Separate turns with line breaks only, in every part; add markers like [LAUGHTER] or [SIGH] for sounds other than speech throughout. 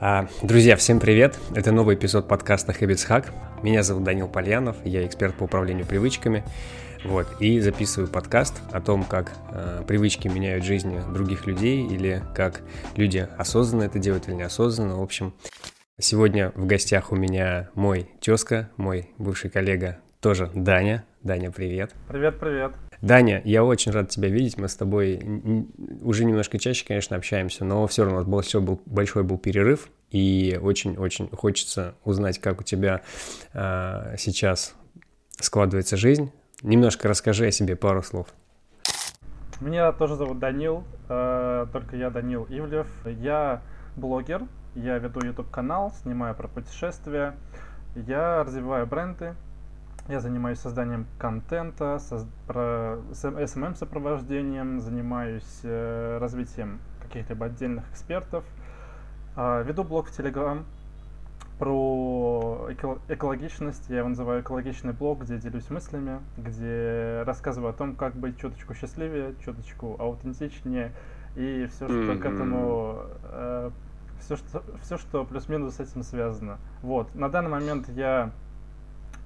А, друзья, всем привет! Это новый эпизод подкаста Habits Hack. Меня зовут Данил Пальянов, я эксперт по управлению привычками. Вот, и записываю подкаст о том, как э, привычки меняют жизни других людей, или как люди осознанно это делают или неосознанно. В общем, сегодня в гостях у меня мой тезка, мой бывший коллега, тоже Даня. Даня, привет.
Привет, привет.
Даня, я очень рад тебя видеть. Мы с тобой уже немножко чаще, конечно, общаемся, но все равно нас большой был, большой был перерыв, и очень-очень хочется узнать, как у тебя э, сейчас складывается жизнь. Немножко расскажи о себе пару слов.
Меня тоже зовут Данил, э, только я Данил Ивлев. Я блогер, я веду YouTube канал, снимаю про путешествия, я развиваю бренды, я занимаюсь созданием контента, соз... про SMM-сопровождением, занимаюсь э, развитием каких-либо отдельных экспертов, э, веду блог в Telegram про эко экологичность, я его называю экологичный блог, где делюсь мыслями, где рассказываю о том, как быть чуточку счастливее, чуточку аутентичнее, и все, что mm-hmm. к этому э, все, что, все, что плюс-минус с этим связано. Вот. На данный момент я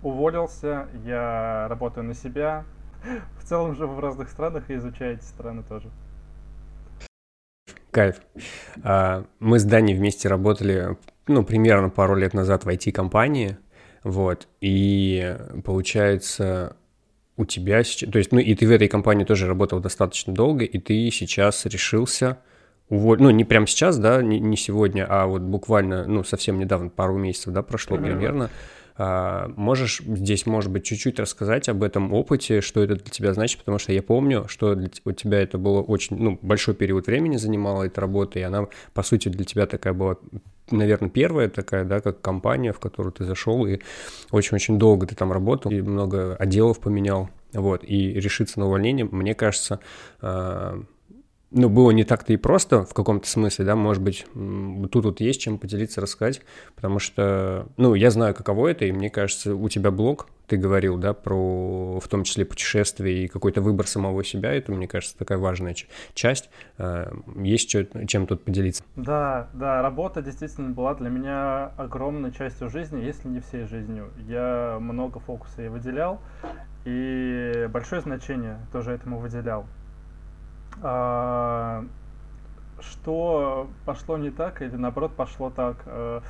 уволился, я работаю на себя. [LAUGHS] В целом живу в разных странах и изучаю эти страны тоже.
Кайф. А, мы с Даней вместе работали, ну, примерно пару лет назад в IT-компании, вот, и получается, у тебя сейчас, то есть, ну, и ты в этой компании тоже работал достаточно долго, и ты сейчас решился уволить, ну, не прямо сейчас, да, не, не сегодня, а вот буквально, ну, совсем недавно, пару месяцев, да, прошло примерно, примерно можешь здесь, может быть, чуть-чуть рассказать об этом опыте, что это для тебя значит, потому что я помню, что для, у тебя это было очень, ну, большой период времени занимала эта работа, и она, по сути, для тебя такая была, наверное, первая такая, да, как компания, в которую ты зашел, и очень-очень долго ты там работал, и много отделов поменял, вот, и решиться на увольнение, мне кажется, а, ну, было не так-то и просто в каком-то смысле, да, может быть, тут вот есть чем поделиться, рассказать, потому что, ну, я знаю, каково это, и мне кажется, у тебя блог, ты говорил, да, про, в том числе, путешествия и какой-то выбор самого себя, это, мне кажется, такая важная часть, а, есть чем тут поделиться?
Да, да, работа действительно была для меня огромной частью жизни, если не всей жизнью. Я много фокуса ей выделял, и большое значение тоже этому выделял. А, что пошло не так или наоборот пошло так? Э,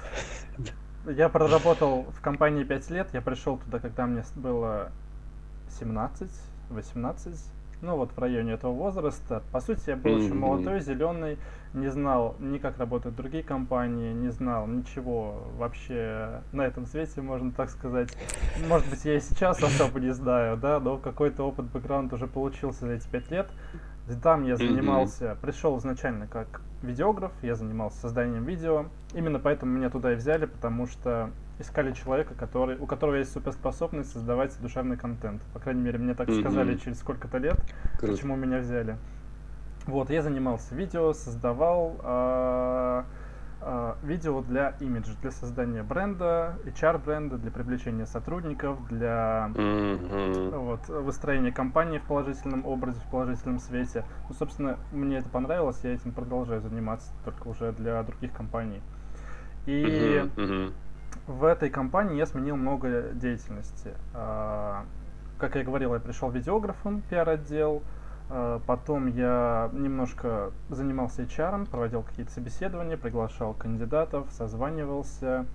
[LAUGHS] я проработал в компании 5 лет, я пришел туда, когда мне было 17, 18, ну вот в районе этого возраста. По сути, я был еще молодой, зеленый, не знал ни как работают другие компании, не знал ничего вообще на этом свете, можно так сказать. Может быть, я и сейчас [LAUGHS] особо не знаю, да, но какой-то опыт, бэкграунд уже получился за эти пять лет. Там я занимался, mm-hmm. пришел изначально как видеограф, я занимался созданием видео. Именно поэтому меня туда и взяли, потому что искали человека, который, у которого есть суперспособность создавать душевный контент. По крайней мере, мне так mm-hmm. сказали через сколько-то лет, Круто. почему меня взяли. Вот, я занимался видео, создавал э, видео для имиджа, для создания бренда, HR-бренда, для привлечения сотрудников, для mm-hmm. вот, выстроения компании в положительном образе, в положительном свете. Ну, собственно, мне это понравилось, я этим продолжаю заниматься, только уже для других компаний. И mm-hmm. Mm-hmm. в этой компании я сменил много деятельности. Э, как я говорил, я пришел видеографом, пиар-отдел, а, потом я немножко занимался HR, проводил какие-то собеседования, приглашал кандидатов, созванивался.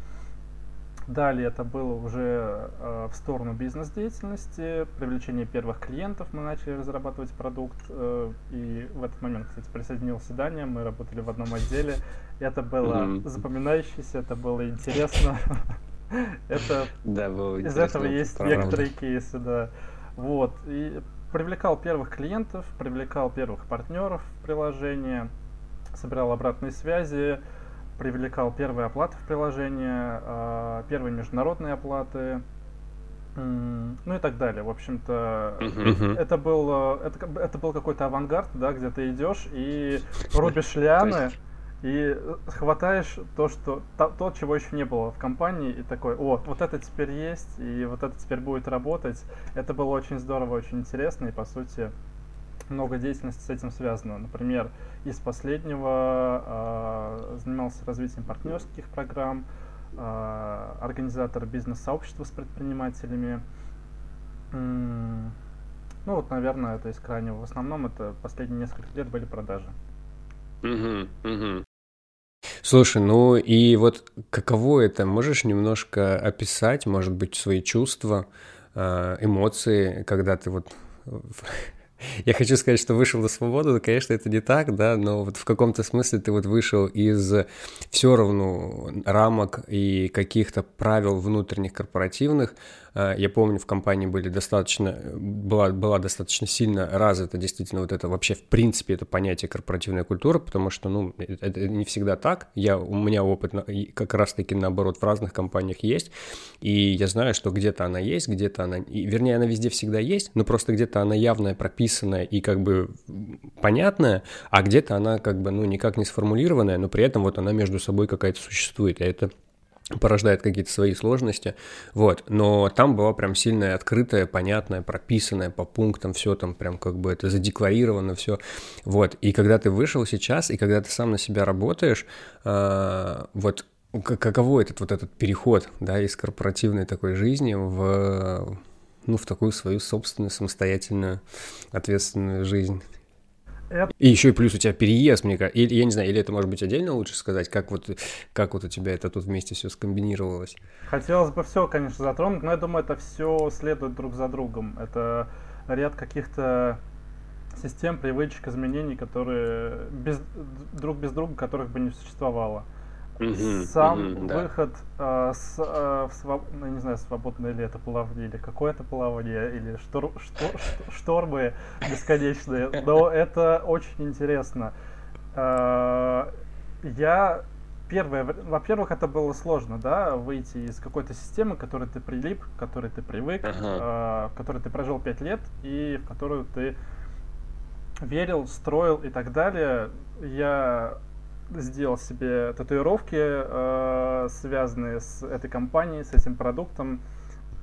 Далее это было уже э, в сторону бизнес-деятельности, привлечение первых клиентов, мы начали разрабатывать продукт, э, и в этот момент, кстати, присоединился Даня, мы работали в одном отделе, это было mm-hmm. запоминающееся, это было интересно. [LAUGHS] Это из этого есть некоторые кейсы, да. Вот. И привлекал первых клиентов, привлекал первых партнеров в приложение, собирал обратные связи, привлекал первые оплаты в приложение, а, первые международные оплаты, ну и так далее. В общем-то, uh-huh. это был это, это был какой-то авангард, да, где ты идешь и рубишь лианы и хватаешь то, что то, то, чего еще не было в компании, и такой, о, вот это теперь есть, и вот это теперь будет работать. Это было очень здорово, очень интересно, и по сути много деятельности с этим связано. Например, из последнего занимался развитием партнерских программ, э, организатор бизнес-сообщества с предпринимателями. Ну вот, наверное, это из крайнего. В основном это последние несколько лет были продажи.
Угу, угу. Слушай, ну и вот каково это? Можешь немножко описать, может быть, свои чувства, э, эмоции, когда ты вот [LAUGHS] я хочу сказать, что вышел на свободу, но, конечно, это не так, да, но вот в каком-то смысле ты вот вышел из все равно рамок и каких-то правил внутренних корпоративных, а, я помню, в компании были достаточно, была, была достаточно сильно развита действительно вот это вообще в принципе это понятие корпоративная культура, потому что, ну, это не всегда так. Я, у меня опыт как раз-таки наоборот в разных компаниях есть, и я знаю, что где-то она есть, где-то она, и, вернее, она везде всегда есть, но просто где-то она явная, прописанная и как бы понятная, а где-то она как бы, ну, никак не сформулированная, но при этом вот она между собой какая-то существует, и это порождает какие-то свои сложности, вот, но там была прям сильная, открытая, понятная, прописанная по пунктам, все там прям как бы это задекларировано все, вот, и когда ты вышел сейчас, и когда ты сам на себя работаешь, э, вот, каково этот вот этот переход, да, из корпоративной такой жизни в, ну, в такую свою собственную, самостоятельную, ответственную жизнь? Это... И еще и плюс у тебя переезд, мне кажется. Или, я не знаю, или это может быть отдельно лучше сказать, как вот, как вот у тебя это тут вместе все скомбинировалось?
Хотелось бы все, конечно, затронуть, но я думаю, это все следует друг за другом. Это ряд каких-то систем, привычек, изменений, которые без, друг без друга, которых бы не существовало. Сам выход да. э, с, э, в своб... ну, не знаю, свободное ли это плавание, или какое это плавание, или штор... штор... штормы бесконечные, но это очень интересно. Э, я первое, во-первых, это было сложно, да, выйти из какой-то системы, к которой ты прилип, к которой ты привык, э, в которой ты прожил пять лет и в которую ты верил, строил и так далее. Я сделал себе татуировки, э, связанные с этой компанией, с этим продуктом,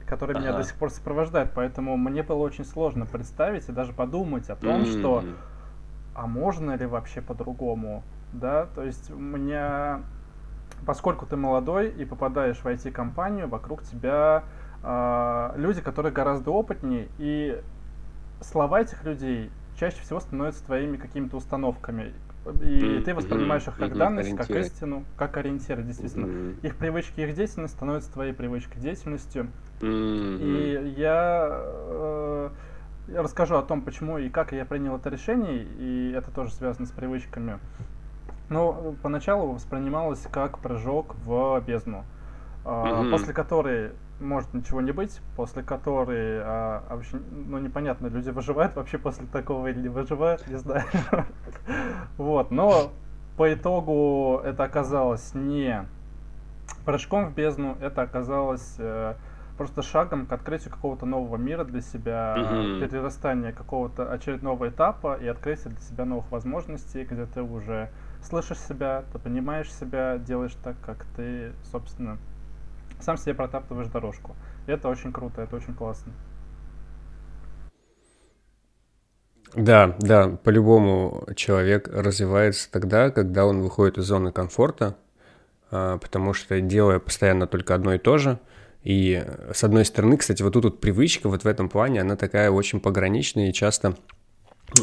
который ага. меня до сих пор сопровождает. Поэтому мне было очень сложно представить и даже подумать о том, mm-hmm. что а можно ли вообще по-другому, да? То есть у меня, поскольку ты молодой и попадаешь в IT-компанию, вокруг тебя э, люди, которые гораздо опытнее, и слова этих людей чаще всего становятся твоими какими-то установками и ты воспринимаешь их как данность, как истину, как ориентир, действительно. Их привычки, их деятельность становятся твоей привычкой, деятельностью. И я, э, я расскажу о том, почему и как я принял это решение, и это тоже связано с привычками. Но поначалу воспринималось как прыжок в бездну, э, после которой может ничего не быть, после которой, а, вообще, ну, непонятно, люди выживают вообще после такого или не выживают, не знаю. [LAUGHS] Вот, но по итогу это оказалось не прыжком в бездну, это оказалось э, просто шагом к открытию какого-то нового мира для себя, mm-hmm. перерастания какого-то очередного этапа и открытия для себя новых возможностей, где ты уже слышишь себя, ты понимаешь себя, делаешь так, как ты, собственно, сам себе протаптываешь дорожку. Это очень круто, это очень классно.
Да, да, по-любому человек развивается тогда, когда он выходит из зоны комфорта, а, потому что делая постоянно только одно и то же, и с одной стороны, кстати, вот тут вот привычка вот в этом плане, она такая очень пограничная, и часто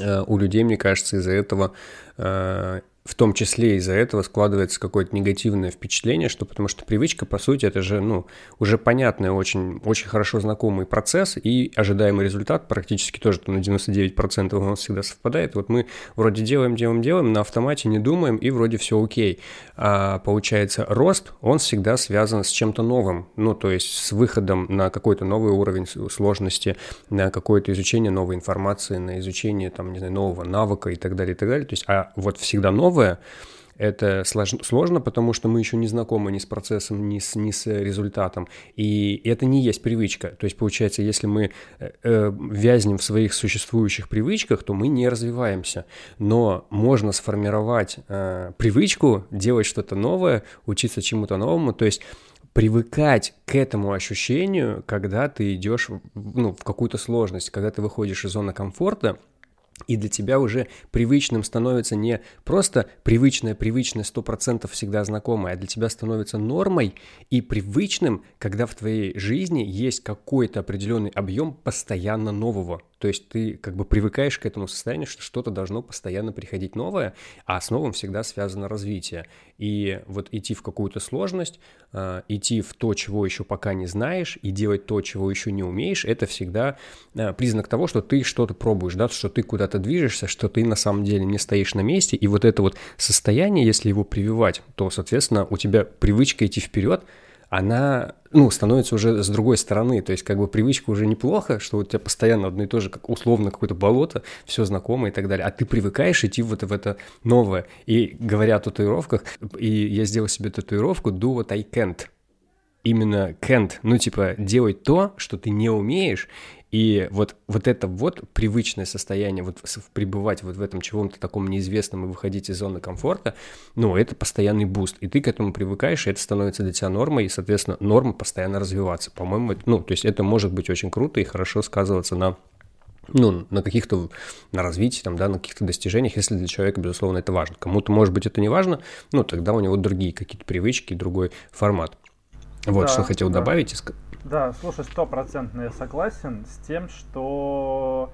э, у людей, мне кажется, из-за этого э, в том числе из-за этого складывается какое-то негативное впечатление, что потому что привычка, по сути, это же, ну, уже понятный, очень, очень хорошо знакомый процесс, и ожидаемый результат практически тоже на 99% у нас всегда совпадает. Вот мы вроде делаем, делаем, делаем, на автомате не думаем, и вроде все окей. А получается, рост, он всегда связан с чем-то новым, ну, то есть с выходом на какой-то новый уровень сложности, на какое-то изучение новой информации, на изучение, там, не знаю, нового навыка и так далее, и так далее. То есть, а вот всегда новое новое, это сложно, потому что мы еще не знакомы ни с процессом, ни с, ни с результатом. И это не есть привычка. То есть, получается, если мы э, э, вязнем в своих существующих привычках, то мы не развиваемся. Но можно сформировать э, привычку, делать что-то новое, учиться чему-то новому. То есть привыкать к этому ощущению, когда ты идешь ну, в какую-то сложность, когда ты выходишь из зоны комфорта, и для тебя уже привычным становится не просто привычное, привычное, сто процентов всегда знакомое, а для тебя становится нормой и привычным, когда в твоей жизни есть какой-то определенный объем постоянно нового. То есть ты как бы привыкаешь к этому состоянию, что что-то должно постоянно приходить новое, а с новым всегда связано развитие. И вот идти в какую-то сложность, э, идти в то, чего еще пока не знаешь, и делать то, чего еще не умеешь, это всегда э, признак того, что ты что-то пробуешь, да, что ты куда-то движешься, что ты на самом деле не стоишь на месте. И вот это вот состояние, если его прививать, то, соответственно, у тебя привычка идти вперед – она, ну, становится уже с другой стороны. То есть, как бы привычка уже неплохо, что у тебя постоянно одно и то же, как условно какое-то болото, все знакомое и так далее. А ты привыкаешь идти вот в это новое. И говоря о татуировках, и я сделал себе татуировку «Do what I can't». Именно can't, ну, типа, делать то, что ты не умеешь, и вот, вот это вот привычное состояние, вот пребывать вот в этом чего-то таком неизвестном и выходить из зоны комфорта, ну, это постоянный буст. И ты к этому привыкаешь, и это становится для тебя нормой, и, соответственно, норма постоянно развиваться. По-моему, ну, то есть это может быть очень круто и хорошо сказываться на ну, на каких-то, на развитии, там, да, на каких-то достижениях, если для человека, безусловно, это важно. Кому-то, может быть, это не важно, ну, тогда у него другие какие-то привычки, другой формат. Вот, да, что хотел да. добавить.
Да, слушай, стопроцентно я согласен с тем, что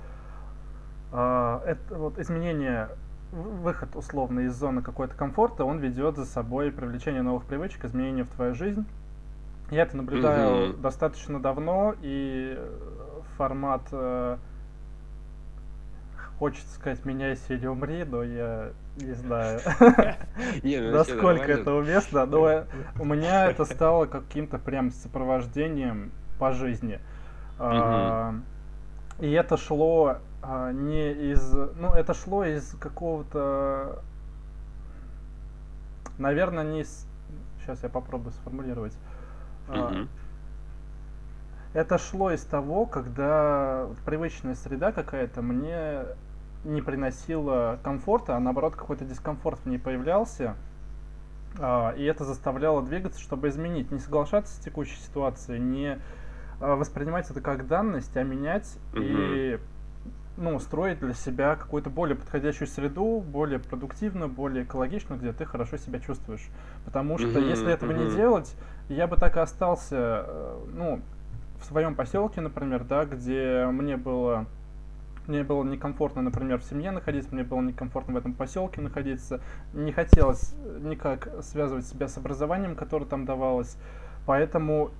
э, это вот изменение, выход условно из зоны какой-то комфорта, он ведет за собой привлечение новых привычек, изменения в твою жизнь. Я это наблюдаю mm-hmm. достаточно давно, и формат э, хочется сказать, меняйся или умри, но я не знаю, [LAUGHS] ну, насколько это уместно, но у меня это стало каким-то прям сопровождением по жизни. А, и это шло а, не из... Ну, это шло из какого-то... Наверное, не из... Сейчас я попробую сформулировать. А, это шло из того, когда привычная среда какая-то мне не приносила комфорта, а наоборот какой-то дискомфорт в ней появлялся. А, и это заставляло двигаться, чтобы изменить, не соглашаться с текущей ситуацией, не а, воспринимать это как данность, а менять угу. и ну, строить для себя какую-то более подходящую среду, более продуктивную, более экологичную, где ты хорошо себя чувствуешь. Потому что mm если этого mm не делать, я бы так и остался, э, ну, в своем поселке, например, да, где мне было мне было некомфортно, например, в семье находиться, мне было некомфортно в этом поселке находиться. Не хотелось никак связывать себя с образованием, которое там давалось. Поэтому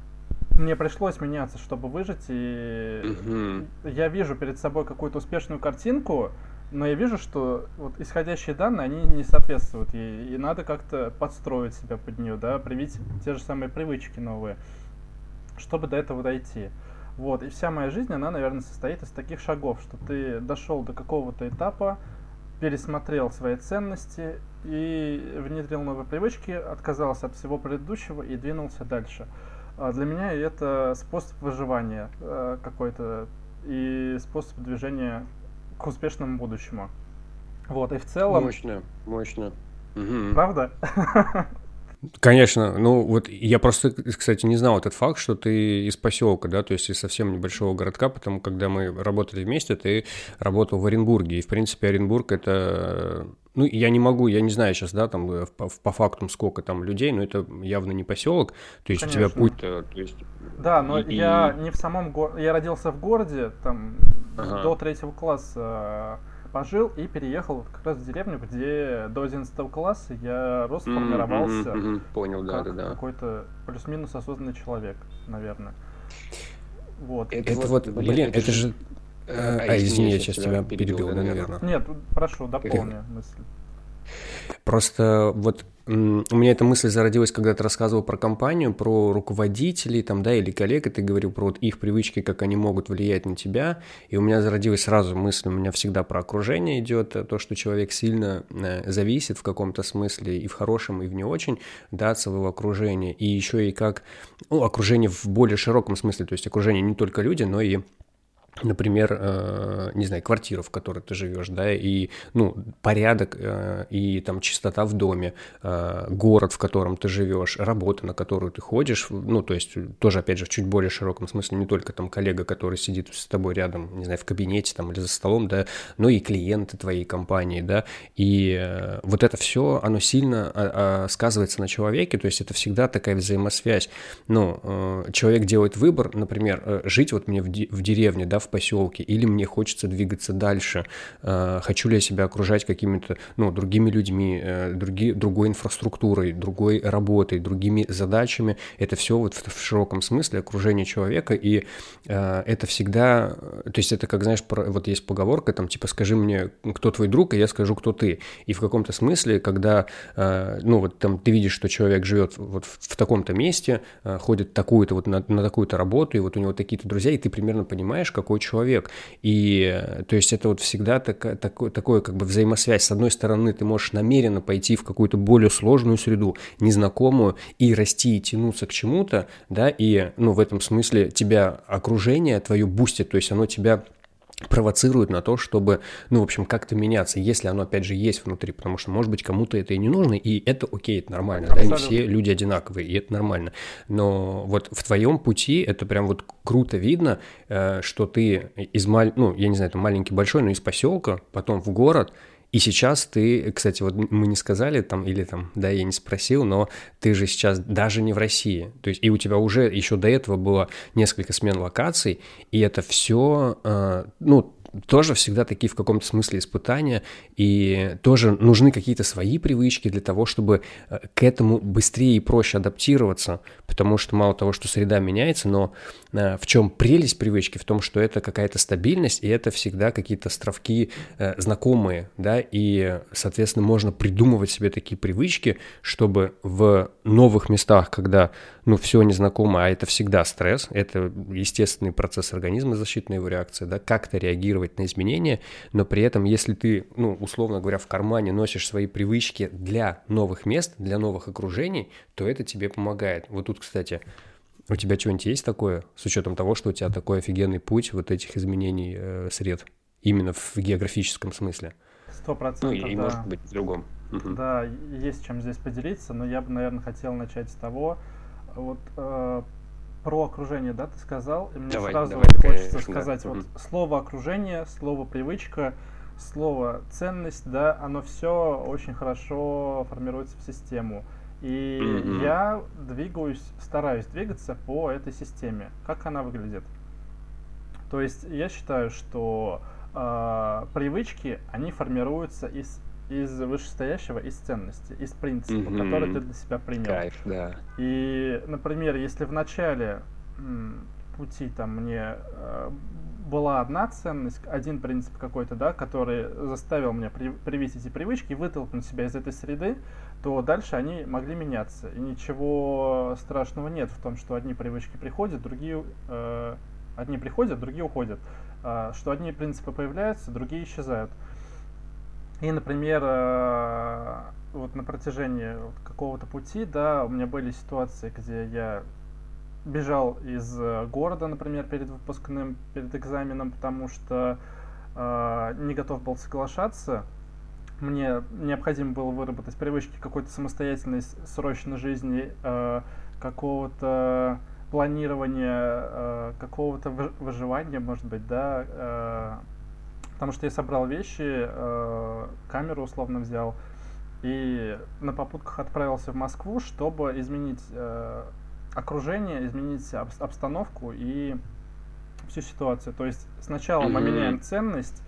мне пришлось меняться, чтобы выжить. И угу. я вижу перед собой какую-то успешную картинку, но я вижу, что вот исходящие данные, они не соответствуют ей. И надо как-то подстроить себя под нее, да, привить те же самые привычки новые, чтобы до этого дойти. Вот, и вся моя жизнь, она, наверное, состоит из таких шагов, что ты дошел до какого-то этапа, пересмотрел свои ценности и внедрил новые привычки, отказался от всего предыдущего и двинулся дальше. А для меня это способ выживания э, какой-то и способ движения к успешному будущему. Вот, и в целом...
Мощно, мощно.
Правда? [LAUGHS]
Конечно, ну вот я просто, кстати, не знал этот факт, что ты из поселка, да, то есть из совсем небольшого городка, потому когда мы работали вместе, ты работал в Оренбурге, и в принципе Оренбург это, ну я не могу, я не знаю сейчас, да, там э, по, по фактам сколько там людей, но это явно не поселок, то есть Конечно. у тебя путь, то есть.
Да, но и... я не в самом городе, я родился в городе, там ага. до третьего класса пожил и переехал как раз в деревню, где до 11 класса я рос, формировался. Mm-hmm, mm-hmm.
Понял, да,
да,
да.
Какой-то плюс-минус осознанный человек, наверное.
Вот. Это, это вот, блин, блин это, это же... А, а извини, я сейчас тебя перебил, да, наверное.
Нет, прошу, дополни мысль.
Просто вот у меня эта мысль зародилась, когда ты рассказывал про компанию, про руководителей там, да, или коллег, и ты говорил про вот их привычки, как они могут влиять на тебя, и у меня зародилась сразу мысль, у меня всегда про окружение идет, то, что человек сильно э, зависит в каком-то смысле, и в хорошем, и в не очень, да, от своего окружения, и еще и как, ну, окружение в более широком смысле, то есть окружение не только люди, но и например, э, не знаю, квартиру, в которой ты живешь, да, и, ну, порядок э, и там чистота в доме, э, город, в котором ты живешь, работа, на которую ты ходишь, ну, то есть тоже, опять же, в чуть более широком смысле, не только там коллега, который сидит с тобой рядом, не знаю, в кабинете там или за столом, да, но и клиенты твоей компании, да, и вот это все, оно сильно а, а, сказывается на человеке, то есть это всегда такая взаимосвязь, ну, человек делает выбор, например, жить вот мне в, деревне, да, в в поселке, или мне хочется двигаться дальше, э, хочу ли я себя окружать какими-то, ну, другими людьми, э, други, другой инфраструктурой, другой работой, другими задачами, это все вот в, в широком смысле окружение человека, и э, это всегда, то есть это как, знаешь, про, вот есть поговорка, там, типа, скажи мне, кто твой друг, и я скажу, кто ты, и в каком-то смысле, когда, ну, вот там ты видишь, что человек живет вот в, в таком-то месте, ходит такую-то вот на, на такую-то работу, и вот у него такие-то друзья, и ты примерно понимаешь, какой другой человек. И то есть это вот всегда так, такое, такое как бы взаимосвязь. С одной стороны, ты можешь намеренно пойти в какую-то более сложную среду, незнакомую, и расти и тянуться к чему-то, да, и, ну, в этом смысле тебя окружение твое бустит, то есть оно тебя провоцирует на то, чтобы, ну, в общем, как-то меняться, если оно, опять же, есть внутри, потому что, может быть, кому-то это и не нужно, и это окей, это нормально, Абсолютно. да, не все люди одинаковые, и это нормально, но вот в твоем пути это прям вот круто видно, э, что ты из, маль... ну, я не знаю, это маленький большой, но из поселка, потом в город, и сейчас ты, кстати, вот мы не сказали там, или там, да, я не спросил, но ты же сейчас даже не в России. То есть и у тебя уже еще до этого было несколько смен локаций, и это все, э, ну, тоже всегда такие в каком-то смысле испытания, и тоже нужны какие-то свои привычки для того, чтобы э, к этому быстрее и проще адаптироваться, потому что мало того, что среда меняется, но в чем прелесть привычки? В том, что это какая-то стабильность, и это всегда какие-то островки э, знакомые, да, и, соответственно, можно придумывать себе такие привычки, чтобы в новых местах, когда, ну, все незнакомо, а это всегда стресс, это естественный процесс организма, защитная его реакция, да, как-то реагировать на изменения, но при этом, если ты, ну, условно говоря, в кармане носишь свои привычки для новых мест, для новых окружений, то это тебе помогает. Вот тут, кстати, у тебя что-нибудь есть такое, с учетом того, что у тебя такой офигенный путь вот этих изменений э, сред, именно в географическом смысле?
Сто процентов,
Ну, и,
да.
может быть, в другом.
Да, есть чем здесь поделиться, но я бы, наверное, хотел начать с того, вот э, про окружение, да, ты сказал, и мне давай, сразу давай, хочется конечно, сказать, да. вот угу. слово окружение, слово привычка, слово ценность, да, оно все очень хорошо формируется в систему. И mm-hmm. я двигаюсь, стараюсь двигаться по этой системе. Как она выглядит? То есть я считаю, что э, привычки, они формируются из, из вышестоящего, из ценности, из принципа, mm-hmm. который ты для себя принял.
Кайф, да.
И, например, если в начале м, пути там мне э, была одна ценность, один принцип какой-то, да, который заставил меня при, привить эти привычки вытолкнуть себя из этой среды, то дальше они могли меняться. И ничего страшного нет в том, что одни привычки приходят, другие э, одни приходят, другие уходят. Э, что одни принципы появляются, другие исчезают. И, например, э, вот на протяжении какого-то пути, да, у меня были ситуации, где я бежал из э, города, например, перед выпускным, перед экзаменом, потому что э, не готов был соглашаться. Мне необходимо было выработать привычки какой-то самостоятельной срочной жизни, э, какого-то планирования, э, какого-то выживания, может быть, да, э, потому что я собрал вещи, э, камеру условно взял и на попутках отправился в Москву, чтобы изменить э, окружение, изменить обстановку и всю ситуацию. То есть сначала mm-hmm. мы меняем ценность,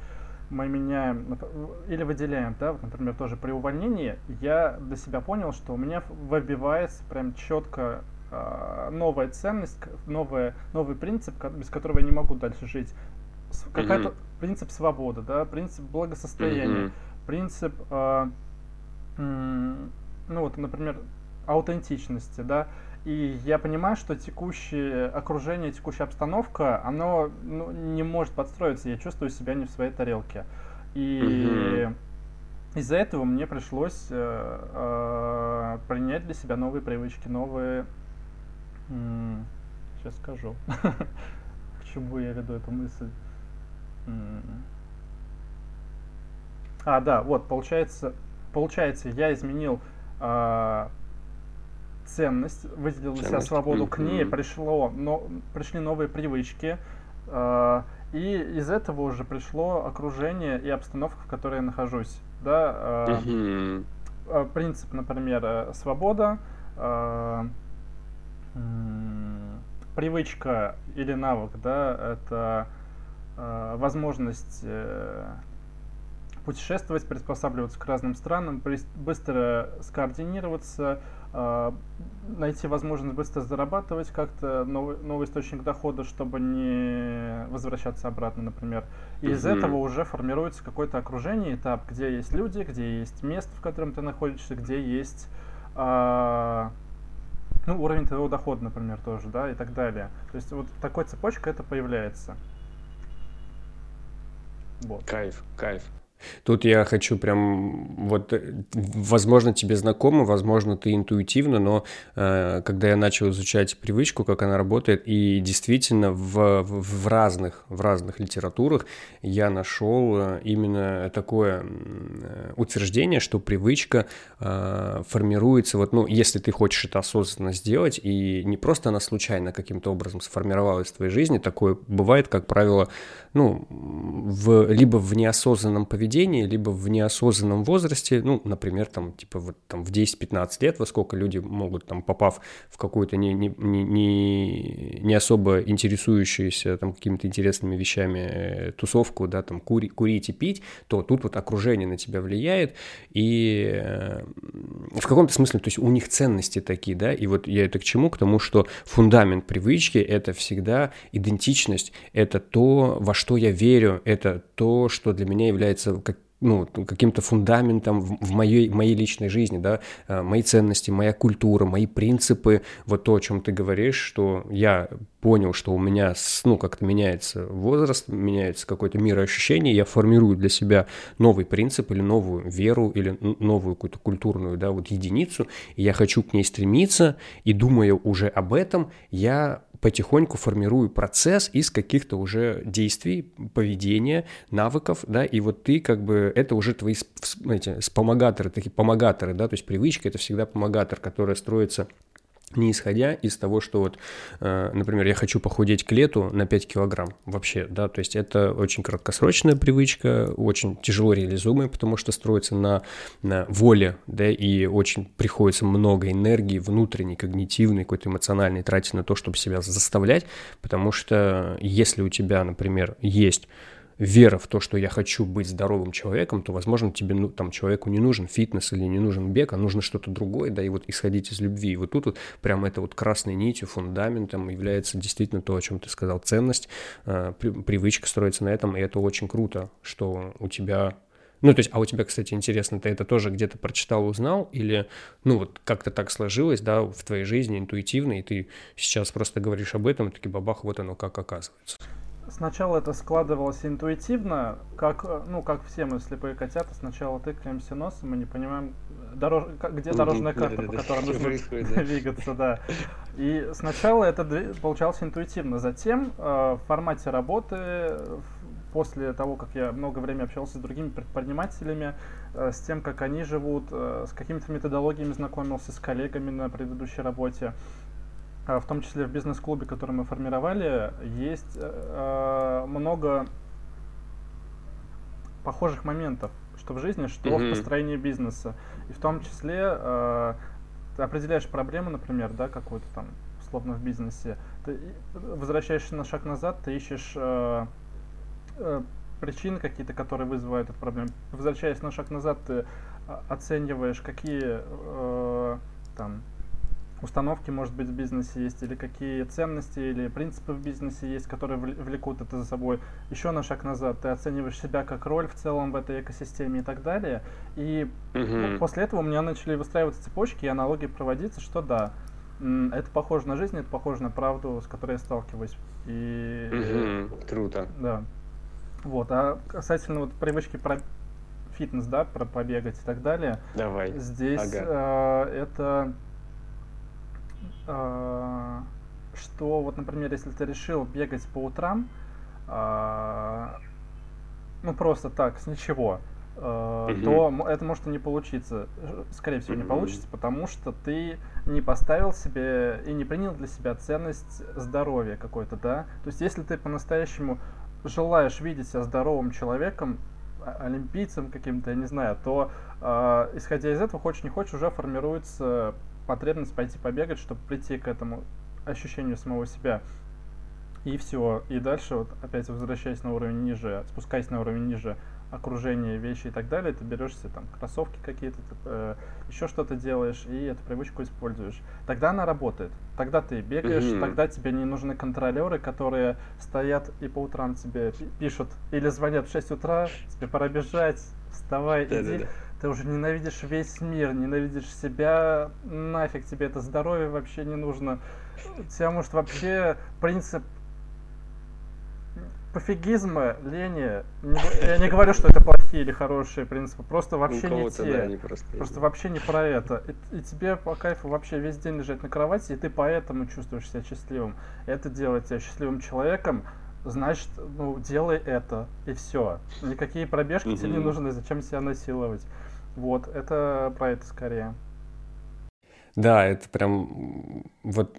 мы меняем или выделяем, да, вот, например, тоже при увольнении я для себя понял, что у меня выбивается прям четко э, новая ценность, новая, новый принцип, без которого я не могу дальше жить. Какая-то mm-hmm. принцип свободы, да, принцип благосостояния, mm-hmm. принцип, э, э, ну вот, например, аутентичности, да, и я понимаю, что текущее окружение, текущая обстановка, оно ну, не может подстроиться. Я чувствую себя не в своей тарелке. И угу. из-за этого мне пришлось э, э, принять для себя новые привычки, новые... М- сейчас скажу. [LAUGHS] К чему я веду эту мысль. А, да, вот, получается, получается, я изменил э, ценность, выделил для себя свободу, к ней пришло, но, пришли новые привычки, э, и из этого уже пришло окружение и обстановка, в которой я нахожусь. Да, э, э, принцип, например, э, свобода, э, привычка или навык, да, это э, возможность э, путешествовать, приспосабливаться к разным странам, быстро скоординироваться, найти возможность быстро зарабатывать как-то новый, новый источник дохода, чтобы не возвращаться обратно, например. И из этого уже формируется какое-то окружение, этап, где есть люди, где есть место, в котором ты находишься, где есть э, ну, уровень твоего дохода, например, тоже, да, и так далее. То есть вот такой цепочка это появляется.
Вот. Кайф, кайф. Тут я хочу прям, вот, возможно, тебе знакомо, возможно, ты интуитивно, но э, когда я начал изучать привычку, как она работает, и действительно в, в, в разных, в разных литературах я нашел э, именно такое э, утверждение, что привычка э, формируется, вот, ну, если ты хочешь это осознанно сделать, и не просто она случайно каким-то образом сформировалась в твоей жизни, такое бывает, как правило, ну, в, либо в неосознанном поведении, либо в неосознанном возрасте, ну, например, там, типа, вот там в 10-15 лет, во сколько люди могут, там, попав в какую-то не, не, не, не особо интересующуюся, там, какими-то интересными вещами э, тусовку, да, там, кури, курить и пить, то тут вот окружение на тебя влияет, и э, в каком-то смысле, то есть у них ценности такие, да, и вот я это к чему? К тому, что фундамент привычки — это всегда идентичность, это то, во что я верю, это то, что для меня является как, ну, каким-то фундаментом в, в моей, моей личной жизни, да, э, мои ценности, моя культура, мои принципы, вот то, о чем ты говоришь, что я понял, что у меня, ну, как-то меняется возраст, меняется какое-то мироощущение, я формирую для себя новый принцип или новую веру, или новую какую-то культурную, да, вот единицу, и я хочу к ней стремиться, и думая уже об этом, я потихоньку формирую процесс из каких-то уже действий, поведения, навыков, да, и вот ты как бы, это уже твои эти, вспомогаторы, такие помогаторы, да, то есть привычка — это всегда помогатор, который строится не исходя из того, что вот, э, например, я хочу похудеть к лету на 5 килограмм вообще, да, то есть это очень краткосрочная привычка, очень тяжело реализуемая, потому что строится на, на воле, да, и очень приходится много энергии внутренней, когнитивной, какой-то эмоциональной тратить на то, чтобы себя заставлять, потому что если у тебя, например, есть вера в то, что я хочу быть здоровым человеком, то, возможно, тебе, ну, там, человеку не нужен фитнес или не нужен бег, а нужно что-то другое, да, и вот исходить из любви. И вот тут вот прям это вот красной нитью, фундаментом является действительно то, о чем ты сказал, ценность, э, привычка строится на этом, и это очень круто, что у тебя ну, то есть, а у тебя, кстати, интересно, ты это тоже где-то прочитал, узнал, или, ну, вот как-то так сложилось, да, в твоей жизни интуитивно, и ты сейчас просто говоришь об этом, и таки бабах, вот оно как оказывается
сначала это складывалось интуитивно, как, ну, как все мы слепые котята, сначала тыкаемся носом, мы не понимаем, дорож... где дорожная карта, по которой нужно [LAUGHS] двигаться, да. [LAUGHS] И сначала это получалось интуитивно, затем э, в формате работы, после того, как я много времени общался с другими предпринимателями, э, с тем, как они живут, э, с какими-то методологиями знакомился, с коллегами на предыдущей работе, в том числе в бизнес-клубе, который мы формировали, есть э, много похожих моментов, что в жизни, что mm-hmm. в построении бизнеса. И в том числе э, ты определяешь проблему, например, да, какую-то там, условно, в бизнесе. Ты возвращаешься на шаг назад, ты ищешь э, э, причины какие-то, которые вызывают эту проблему. Возвращаясь на шаг назад, ты оцениваешь, какие э, там установки, может быть, в бизнесе есть, или какие ценности или принципы в бизнесе есть, которые влекут это за собой. Еще на шаг назад ты оцениваешь себя как роль в целом в этой экосистеме и так далее. И mm-hmm. после этого у меня начали выстраиваться цепочки и аналогии проводиться, что да, это похоже на жизнь, это похоже на правду, с которой я сталкиваюсь. И
mm-hmm. круто.
Да. Вот. А касательно вот привычки про фитнес, да, про побегать и так далее.
Давай.
Здесь ага. э, это что вот, например, если ты решил бегать по утрам, а, ну просто так, с ничего, Uh-huh. то это может и не получиться. Скорее всего, не получится, потому что ты не поставил себе и не принял для себя ценность здоровья какой-то, да? То есть, если ты по-настоящему желаешь видеть себя здоровым человеком, олимпийцем каким-то, я не знаю, то э, исходя из этого, хочешь не хочешь, уже формируется потребность пойти побегать, чтобы прийти к этому ощущению самого себя. И все. И дальше вот опять возвращаясь на уровень ниже, спускаясь на уровень ниже окружения, вещи и так далее, ты берешься там кроссовки какие-то, э, еще что-то делаешь и эту привычку используешь. Тогда она работает. Тогда ты бегаешь, mm-hmm. тогда тебе не нужны контролеры, которые стоят и по утрам тебе пишут или звонят в 6 утра, тебе пора бежать, вставай, иди. Ты уже ненавидишь весь мир, ненавидишь себя, нафиг тебе это здоровье вообще не нужно. Тебя может вообще принцип пофигизма, лени, не, я не говорю, что это плохие или хорошие принципы, просто вообще не те. Да, не просто, просто вообще не про это. И, и тебе по кайфу вообще весь день лежать на кровати, и ты поэтому чувствуешь себя счастливым. Это делает тебя счастливым человеком, значит, ну, делай это, и все. Никакие пробежки тебе не нужны, зачем себя насиловать. Вот, это про это скорее.
Да, это прям вот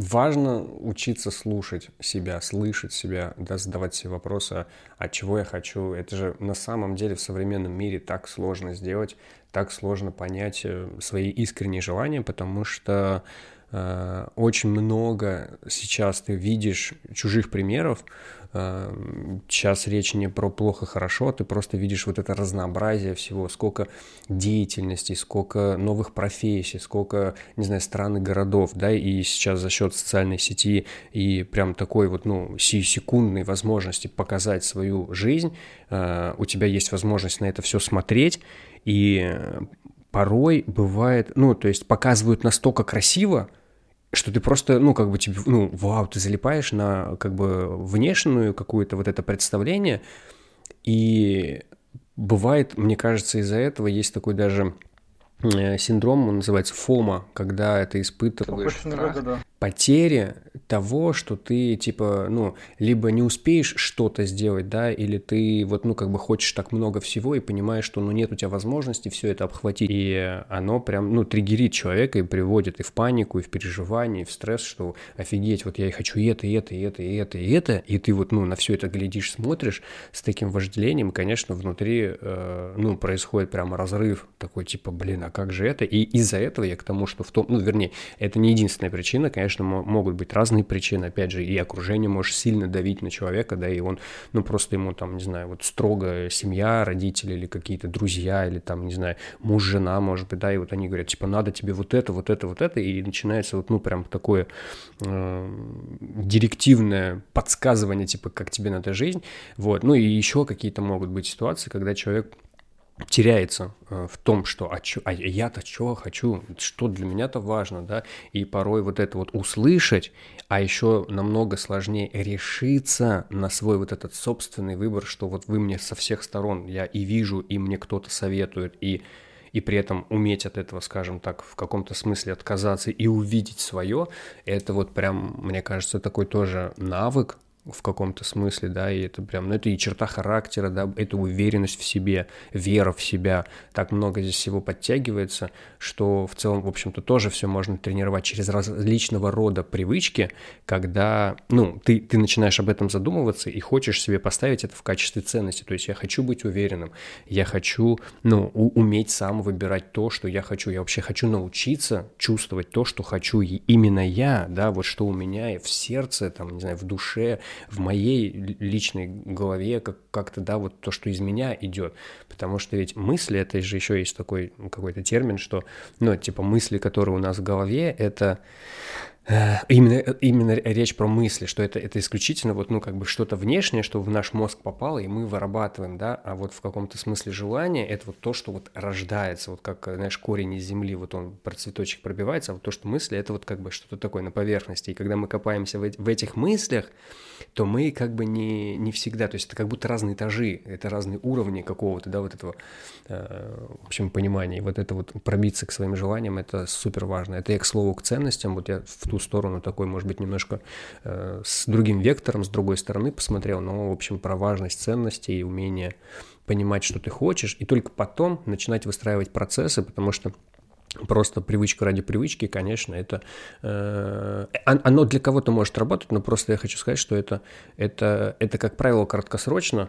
важно учиться слушать себя, слышать себя, да, задавать себе вопросы, а чего я хочу. Это же на самом деле в современном мире так сложно сделать, так сложно понять э, свои искренние желания, потому что э, очень много сейчас ты видишь чужих примеров, Сейчас речь не про плохо-хорошо, а ты просто видишь вот это разнообразие всего, сколько деятельностей, сколько новых профессий, сколько, не знаю, стран и городов, да, и сейчас за счет социальной сети и прям такой вот, ну, секундной возможности показать свою жизнь, а, у тебя есть возможность на это все смотреть, и порой бывает, ну, то есть показывают настолько красиво, что ты просто, ну, как бы тебе, ну, вау, ты залипаешь на, как бы, внешнюю какую-то вот это представление, и бывает, мне кажется, из-за этого есть такой даже э, синдром, он называется ФОМа, когда ты испытываешь страх, да. Потери того, что ты, типа, ну, либо не успеешь что-то сделать, да, или ты вот, ну, как бы хочешь так много всего и понимаешь, что, ну, нет у тебя возможности все это обхватить. И оно прям, ну, триггерит человека и приводит и в панику, и в переживание, и в стресс, что офигеть, вот я и хочу и это, и это, и это, и это, и это, и ты вот, ну, на все это глядишь, смотришь с таким вожделением, конечно, внутри, э, ну, происходит прямо разрыв такой, типа, блин, а как же это? И из-за этого я к тому, что в том, ну, вернее, это не единственная причина, конечно, могут быть разные причины, опять же, и окружение может сильно давить на человека, да, и он, ну, просто ему там, не знаю, вот строго семья, родители или какие-то друзья, или там, не знаю, муж, жена, может быть, да, и вот они говорят, типа, надо тебе вот это, вот это, вот это, и начинается вот, ну, прям такое э, директивное подсказывание, типа, как тебе надо жизнь, вот, ну, и еще какие-то могут быть ситуации, когда человек теряется э, в том, что а, чё, а я-то чего хочу, что для меня-то важно, да, и порой вот это вот услышать, а еще намного сложнее решиться на свой вот этот собственный выбор, что вот вы мне со всех сторон, я и вижу, и мне кто-то советует, и и при этом уметь от этого, скажем так, в каком-то смысле отказаться и увидеть свое, это вот прям, мне кажется, такой тоже навык, в каком-то смысле, да, и это прям, ну, это и черта характера, да, это уверенность в себе, вера в себя, так много здесь всего подтягивается, что в целом, в общем-то, тоже все можно тренировать через различного рода привычки, когда, ну, ты, ты начинаешь об этом задумываться и хочешь себе поставить это в качестве ценности, то есть я хочу быть уверенным, я хочу, ну, уметь сам выбирать то, что я хочу, я вообще хочу научиться чувствовать то, что хочу и именно я, да, вот что у меня в сердце, там, не знаю, в душе, в моей личной голове как- как-то, да, вот то, что из меня идет. Потому что ведь мысли, это же еще есть такой какой-то термин, что, ну, типа мысли, которые у нас в голове, это именно, именно речь про мысли, что это, это исключительно вот, ну, как бы что-то внешнее, что в наш мозг попало, и мы вырабатываем, да, а вот в каком-то смысле желание, это вот то, что вот рождается, вот как, знаешь, корень из земли, вот он про цветочек пробивается, а вот то, что мысли, это вот как бы что-то такое на поверхности, и когда мы копаемся в, в этих мыслях, то мы как бы не, не всегда, то есть это как будто разные этажи, это разные уровни какого-то, да, вот этого, э, в общем, понимания, и вот это вот пробиться к своим желаниям, это супер важно, это я, к слову, к ценностям, вот я в ту
сторону такой, может быть, немножко э, с другим вектором, с другой стороны посмотрел, но, в общем, про важность ценностей и умение понимать, что ты хочешь, и только потом начинать выстраивать процессы, потому что Просто привычка ради привычки, конечно, это э, оно для кого-то может работать, но просто я хочу сказать, что это это это как правило краткосрочно.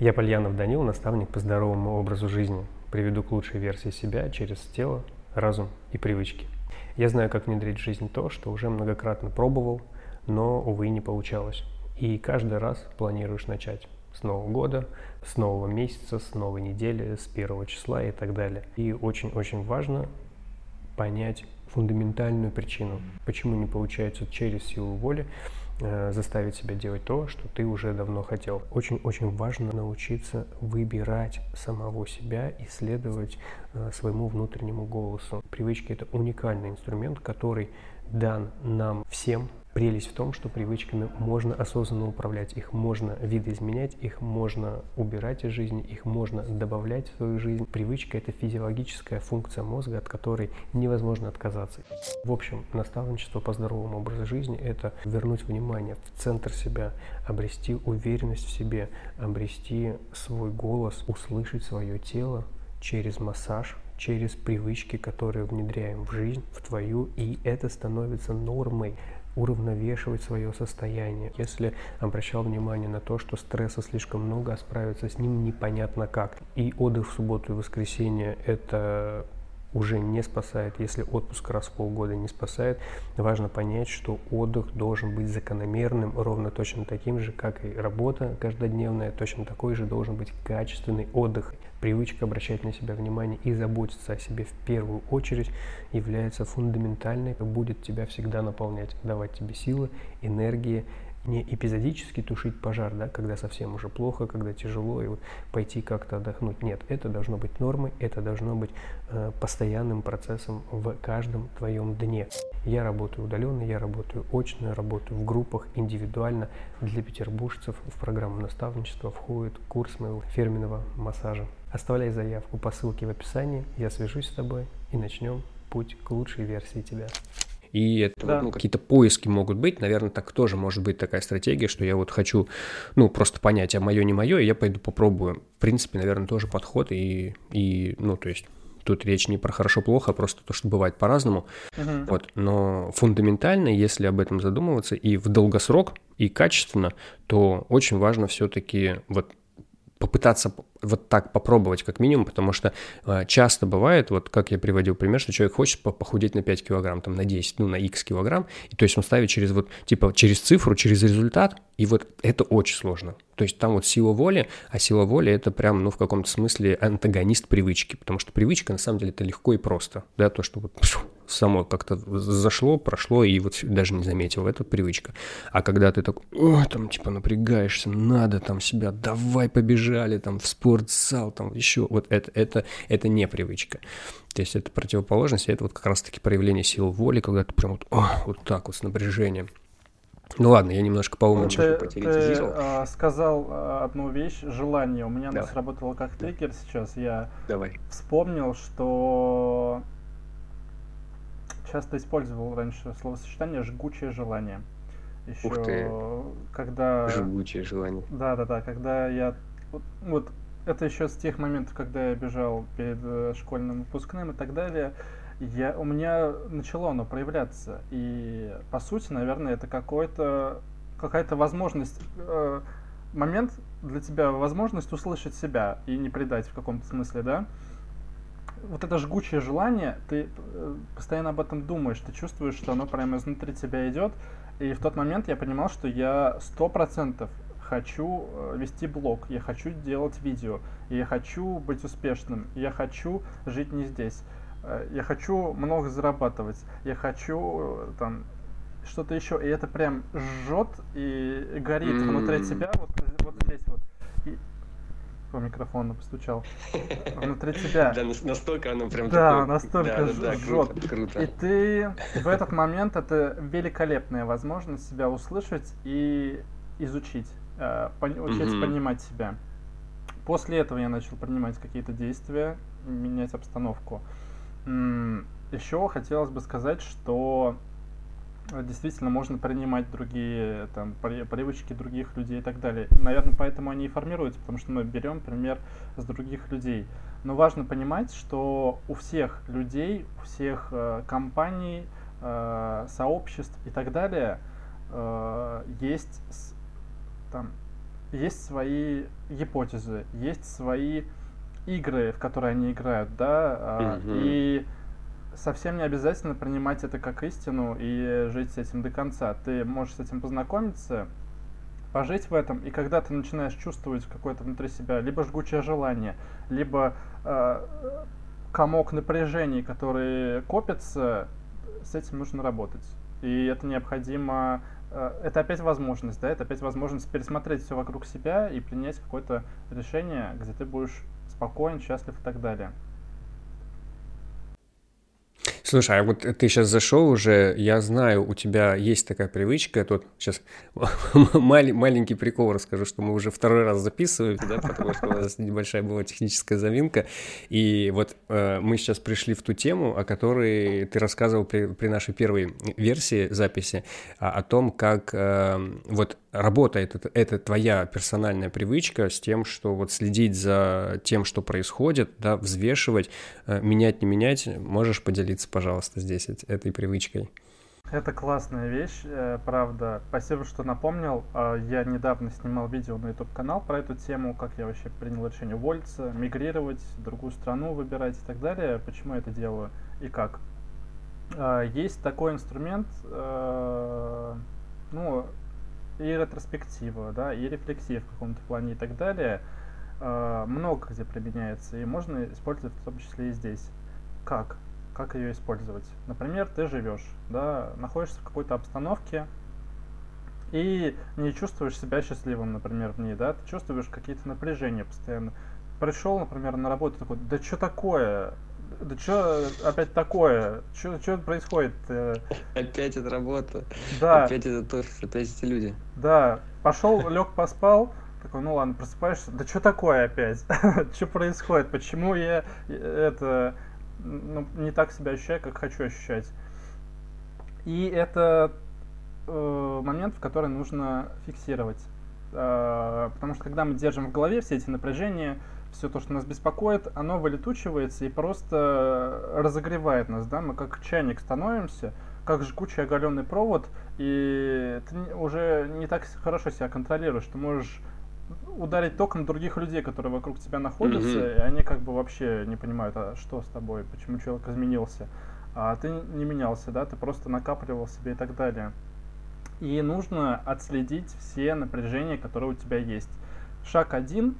Я Пальянов Данил, наставник по здоровому образу жизни. Приведу к лучшей версии себя через тело, разум и привычки. Я знаю, как внедрить в жизнь то, что уже многократно пробовал, но, увы, не получалось. И каждый раз планируешь начать с Нового года, с нового месяца, с новой недели, с первого числа и так далее. И очень-очень важно понять фундаментальную причину, почему не получается через силу воли заставить себя делать то, что ты уже давно хотел. Очень-очень важно научиться выбирать самого себя и следовать э, своему внутреннему голосу. Привычки — это уникальный инструмент, который дан нам всем Прелесть в том, что привычками можно осознанно управлять, их можно видоизменять, их можно убирать из жизни, их можно добавлять в свою жизнь. Привычка — это физиологическая функция мозга, от которой невозможно отказаться. В общем, наставничество по здоровому образу жизни — это вернуть внимание в центр себя, обрести уверенность в себе, обрести свой голос, услышать свое тело через массаж, через привычки, которые внедряем в жизнь, в твою, и это становится нормой уравновешивать свое состояние. Если обращал внимание на то, что стресса слишком много, а справиться с ним непонятно как. И отдых в субботу и воскресенье – это уже не спасает, если отпуск раз в полгода не спасает, важно понять, что отдых должен быть закономерным, ровно точно таким же, как и работа каждодневная, точно такой же должен быть качественный отдых. Привычка обращать на себя внимание и заботиться о себе в первую очередь является фундаментальной, будет тебя всегда наполнять, давать тебе силы, энергии, не эпизодически тушить пожар, да, когда совсем уже плохо, когда тяжело, и вот пойти как-то отдохнуть. Нет, это должно быть нормой, это должно быть э, постоянным процессом в каждом твоем дне. Я работаю удаленно, я работаю очно, работаю в группах, индивидуально. Для петербуржцев в программу наставничества входит курс моего фирменного массажа. Оставляй заявку по ссылке в описании, я свяжусь с тобой и начнем путь к лучшей версии тебя.
И это, да. ну, какие-то поиски могут быть. Наверное, так тоже может быть такая стратегия, что я вот хочу, ну, просто понять, а мое не мое, и я пойду попробую. В принципе, наверное, тоже подход и, и ну, то есть тут речь не про хорошо-плохо, а просто то, что бывает по-разному. Uh-huh. Вот. Но фундаментально, если об этом задумываться и в долгосрок, и качественно, то очень важно все-таки вот попытаться вот так попробовать как минимум, потому что э, часто бывает, вот как я приводил пример, что человек хочет похудеть на 5 килограмм, там на 10, ну на x килограмм, и то есть он ставит через вот, типа, через цифру, через результат, и вот это очень сложно. То есть там вот сила воли, а сила воли это прям, ну в каком-то смысле антагонист привычки, потому что привычка на самом деле это легко и просто, да, то, что вот само как-то зашло, прошло, и вот даже не заметил, это привычка. А когда ты такой, о, там, типа, напрягаешься, надо там себя, давай побежали, там, в спортзал, там, еще, вот это, это, это не привычка. То есть это противоположность, и это вот как раз-таки проявление сил воли, когда ты прям вот, о, вот так вот с напряжением. Ну ладно, я немножко поумничал.
Ну, ты, ты а, сказал а, одну вещь, желание. У меня Давай. она сработала как триггер сейчас. Я
Давай.
вспомнил, что часто использовал раньше словосочетание «жгучее желание».
Еще Ух ты.
когда...
Жгучее желание.
Да, да, да, когда я... Вот, вот это еще с тех моментов, когда я бежал перед э, школьным выпускным и так далее, я, у меня начало оно проявляться. И по сути, наверное, это какой-то какая-то возможность, э, момент для тебя, возможность услышать себя и не предать в каком-то смысле, да? вот это жгучее желание, ты э, постоянно об этом думаешь, ты чувствуешь, что оно прямо изнутри тебя идет. И в тот момент я понимал, что я сто процентов хочу э, вести блог, я хочу делать видео, я хочу быть успешным, я хочу жить не здесь, э, я хочу много зарабатывать, я хочу там что-то еще, и это прям жжет и горит mm-hmm. внутри тебя, вот, вот здесь вот. И по микрофону постучал. Внутри тебя. [LAUGHS]
Да, настолько оно прям
Да, настолько жжет. И ты в этот момент, это великолепная возможность себя услышать и изучить, э, учиться понимать себя. После этого я начал принимать какие-то действия, менять обстановку. Еще хотелось бы сказать, что действительно можно принимать другие там, привычки других людей и так далее. Наверное, поэтому они и формируются, потому что мы берем пример с других людей. Но важно понимать, что у всех людей, у всех э, компаний, э, сообществ и так далее э, есть, там, есть свои гипотезы, есть свои игры, в которые они играют, да, mm-hmm. и совсем не обязательно принимать это как истину и жить с этим до конца. Ты можешь с этим познакомиться, пожить в этом, и когда ты начинаешь чувствовать какое-то внутри себя либо жгучее желание, либо э, комок напряжений, которые копятся, с этим нужно работать. И это необходимо, это опять возможность, да, это опять возможность пересмотреть все вокруг себя и принять какое-то решение, где ты будешь спокоен, счастлив и так далее.
Слушай, а вот ты сейчас зашел уже, я знаю, у тебя есть такая привычка, тут сейчас [LAUGHS] мал- маленький прикол расскажу, что мы уже второй раз записываем, да, потому что у нас небольшая была техническая заминка, и вот э, мы сейчас пришли в ту тему, о которой ты рассказывал при, при нашей первой версии записи, о, о том, как э, вот работает это, это твоя персональная привычка с тем, что вот следить за тем, что происходит, да, взвешивать, э, менять, не менять, можешь поделиться, пожалуйста, здесь этой привычкой?
Это классная вещь, э, правда. Спасибо, что напомнил. А, я недавно снимал видео на YouTube канал про эту тему, как я вообще принял решение уволиться, мигрировать, другую страну выбирать и так далее. Почему я это делаю и как. А, есть такой инструмент, э, ну, и ретроспектива, да, и рефлексия в каком-то плане и так далее, э, много где применяется, и можно использовать в том числе и здесь. Как? Как ее использовать? Например, ты живешь, да, находишься в какой-то обстановке, и не чувствуешь себя счастливым, например, в ней, да, ты чувствуешь какие-то напряжения постоянно. Пришел, например, на работу такой, да что такое? Да что опять такое? Что происходит?
Опять эта работа.
Да.
Опять этот офис, опять эти люди.
Да. Пошел, лег, поспал. Такой, ну ладно, просыпаешься. Да что такое опять? [LAUGHS] что происходит? Почему я это ну, не так себя ощущаю, как хочу ощущать? И это э, момент, в который нужно фиксировать. Э, потому что когда мы держим в голове все эти напряжения, все то, что нас беспокоит, оно вылетучивается и просто разогревает нас, да, мы как чайник становимся, как жгучий оголенный провод, и ты уже не так хорошо себя контролируешь, ты можешь ударить током других людей, которые вокруг тебя находятся, mm-hmm. и они как бы вообще не понимают, а что с тобой, почему человек изменился. А ты не менялся, да, ты просто накапливал себе и так далее. И нужно отследить все напряжения, которые у тебя есть. Шаг один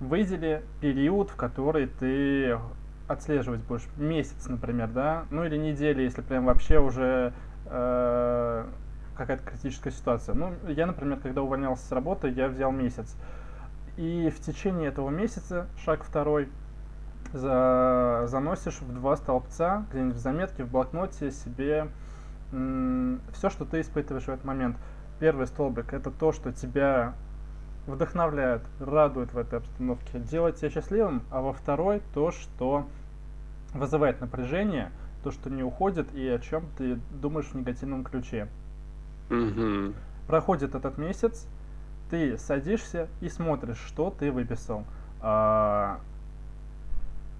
выдели период, в который ты отслеживать будешь. Месяц, например, да? Ну или неделю, если прям вообще уже э, какая-то критическая ситуация. Ну, я, например, когда увольнялся с работы, я взял месяц. И в течение этого месяца, шаг второй, за, заносишь в два столбца, где-нибудь в заметке, в блокноте себе все, что ты испытываешь в этот момент. Первый столбик это то, что тебя вдохновляет, радует в этой обстановке, делает тебя счастливым, а во второй то, что вызывает напряжение, то, что не уходит и о чем ты думаешь в негативном ключе. Проходит этот месяц, ты садишься и смотришь, что ты выписал. А,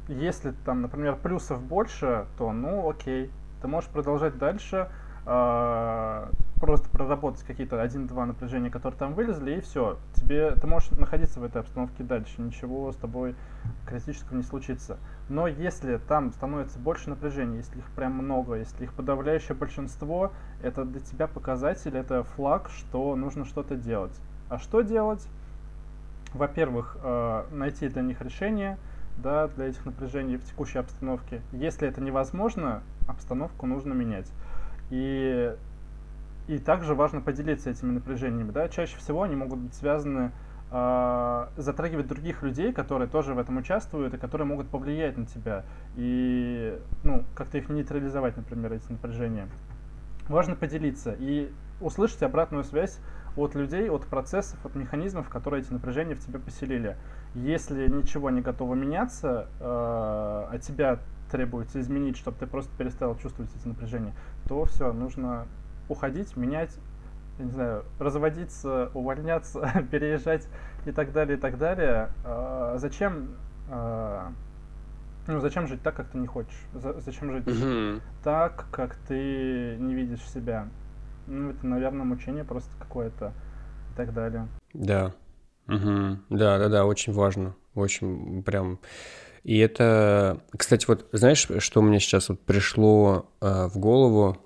если там, например, плюсов больше, то ну окей, ты можешь продолжать дальше, а, просто проработать какие-то один-два напряжения, которые там вылезли, и все. Тебе, ты можешь находиться в этой обстановке дальше, ничего с тобой критического не случится. Но если там становится больше напряжений, если их прям много, если их подавляющее большинство, это для тебя показатель, это флаг, что нужно что-то делать. А что делать? Во-первых, э, найти для них решение, да, для этих напряжений в текущей обстановке. Если это невозможно, обстановку нужно менять. И и также важно поделиться этими напряжениями. Да? Чаще всего они могут быть связаны, э, затрагивать других людей, которые тоже в этом участвуют и которые могут повлиять на тебя. И ну, как-то их нейтрализовать, например, эти напряжения. Важно поделиться и услышать обратную связь от людей, от процессов, от механизмов, которые эти напряжения в тебе поселили. Если ничего не готово меняться, э, а тебя требуется изменить, чтобы ты просто перестал чувствовать эти напряжения, то все, нужно уходить, менять, я не знаю, разводиться, увольняться, [LAUGHS] переезжать и так далее, и так далее. А, зачем, а, ну, зачем жить так, как ты не хочешь? зачем жить
угу.
так, как ты не видишь себя? Ну, это, наверное, мучение просто какое-то и так далее.
Да. Угу. Да, да, да, очень важно. Очень прям... И это, кстати, вот знаешь, что мне сейчас вот пришло э, в голову,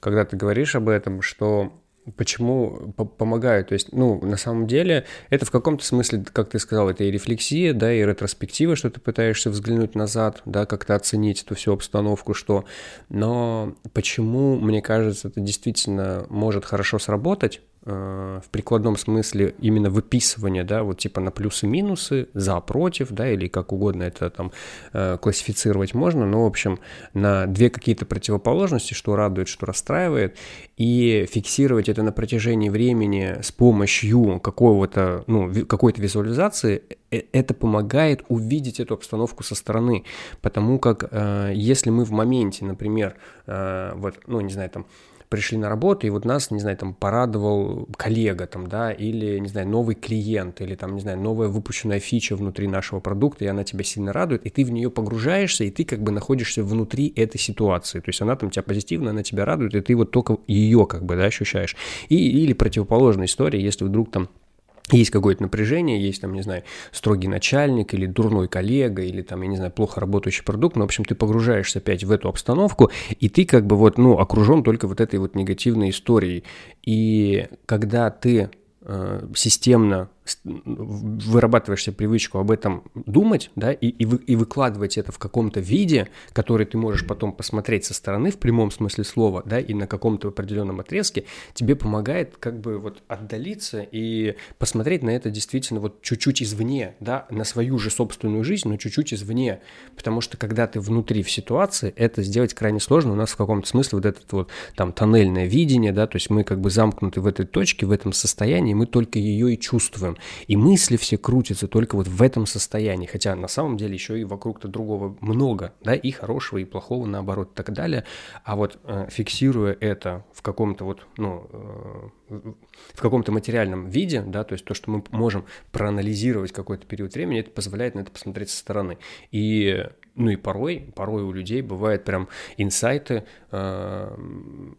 когда ты говоришь об этом, что почему помогают. То есть, ну, на самом деле, это в каком-то смысле, как ты сказал, это и рефлексия, да, и ретроспектива, что ты пытаешься взглянуть назад, да, как-то оценить эту всю обстановку, что... Но почему, мне кажется, это действительно может хорошо сработать, в прикладном смысле именно выписывание, да, вот типа на плюсы-минусы, за, против, да, или как угодно это там э, классифицировать можно, но, в общем, на две какие-то противоположности, что радует, что расстраивает, и фиксировать это на протяжении времени с помощью какого-то, ну, какой-то визуализации, э, это помогает увидеть эту обстановку со стороны, потому как если мы в моменте, например, вот, ну, не знаю, там, пришли на работу, и вот нас, не знаю, там порадовал коллега, там, да, или, не знаю, новый клиент, или там, не знаю, новая выпущенная фича внутри нашего продукта, и она тебя сильно радует, и ты в нее погружаешься, и ты как бы находишься внутри этой ситуации, то есть она там тебя позитивно, она тебя радует, и ты вот только ее как бы, да, ощущаешь. И, или противоположная история, если вдруг там есть какое-то напряжение, есть там, не знаю, строгий начальник или дурной коллега, или там, я не знаю, плохо работающий продукт, но, в общем, ты погружаешься опять в эту обстановку, и ты как бы вот, ну, окружен только вот этой вот негативной историей. И когда ты э, системно вырабатываешь себе привычку об этом думать, да, и, и, вы, и выкладывать это в каком-то виде, который ты можешь потом посмотреть со стороны в прямом смысле слова, да, и на каком-то определенном отрезке, тебе помогает как бы вот отдалиться и посмотреть на это действительно вот чуть-чуть извне, да, на свою же собственную жизнь, но чуть-чуть извне, потому что когда ты внутри в ситуации, это сделать крайне сложно, у нас в каком-то смысле вот этот вот там тоннельное видение, да, то есть мы как бы замкнуты в этой точке, в этом состоянии, мы только ее и чувствуем, и мысли все крутятся только вот в этом состоянии, хотя на самом деле еще и вокруг-то другого много, да, и хорошего, и плохого, наоборот, и так далее. А вот э, фиксируя это в каком-то вот, ну, э, в каком-то материальном виде, да, то есть то, что мы можем проанализировать какой-то период времени, это позволяет на это посмотреть со стороны. И ну и порой, порой у людей бывают прям инсайты, э,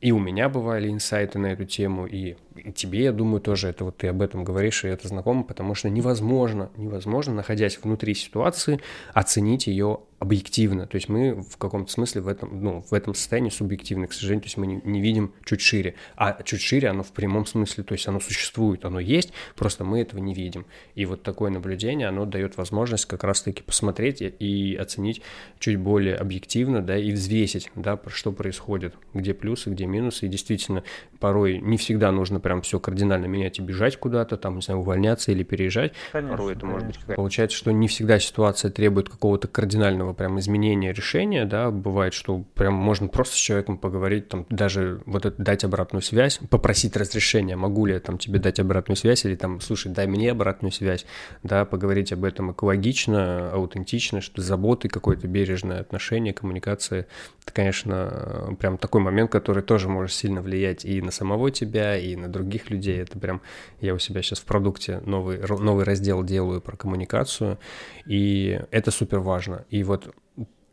и у меня бывали инсайты на эту тему, и, и тебе, я думаю, тоже это вот ты об этом говоришь, и это знакомо, потому что невозможно, невозможно, находясь внутри ситуации, оценить ее объективно. То есть мы в каком-то смысле в этом, ну, в этом состоянии субъективны, к сожалению, то есть мы не, не видим чуть шире. А чуть шире оно в прямом смысле, то есть оно существует, оно есть, просто мы этого не видим. И вот такое наблюдение, оно дает возможность как раз-таки посмотреть и оценить чуть более объективно, да, и взвесить, да, что происходит, где плюсы, где минусы. И действительно, порой не всегда нужно прям все кардинально менять и бежать куда-то, там, не знаю, увольняться или переезжать. Конечно, порой это конечно. может быть... Получается, что не всегда ситуация требует какого-то кардинального прям изменения решения, да, бывает, что прям можно просто с человеком поговорить, там, даже вот это дать обратную связь, попросить разрешения, могу ли я там тебе дать обратную связь, или там, слушай, дай мне обратную связь, да, поговорить об этом экологично, аутентично, что заботы какой-то бережное отношение, коммуникация, это, конечно, прям такой момент, который тоже может сильно влиять и на самого тебя, и на других людей. Это прям я у себя сейчас в продукте новый, новый раздел делаю про коммуникацию, и это супер важно. И вот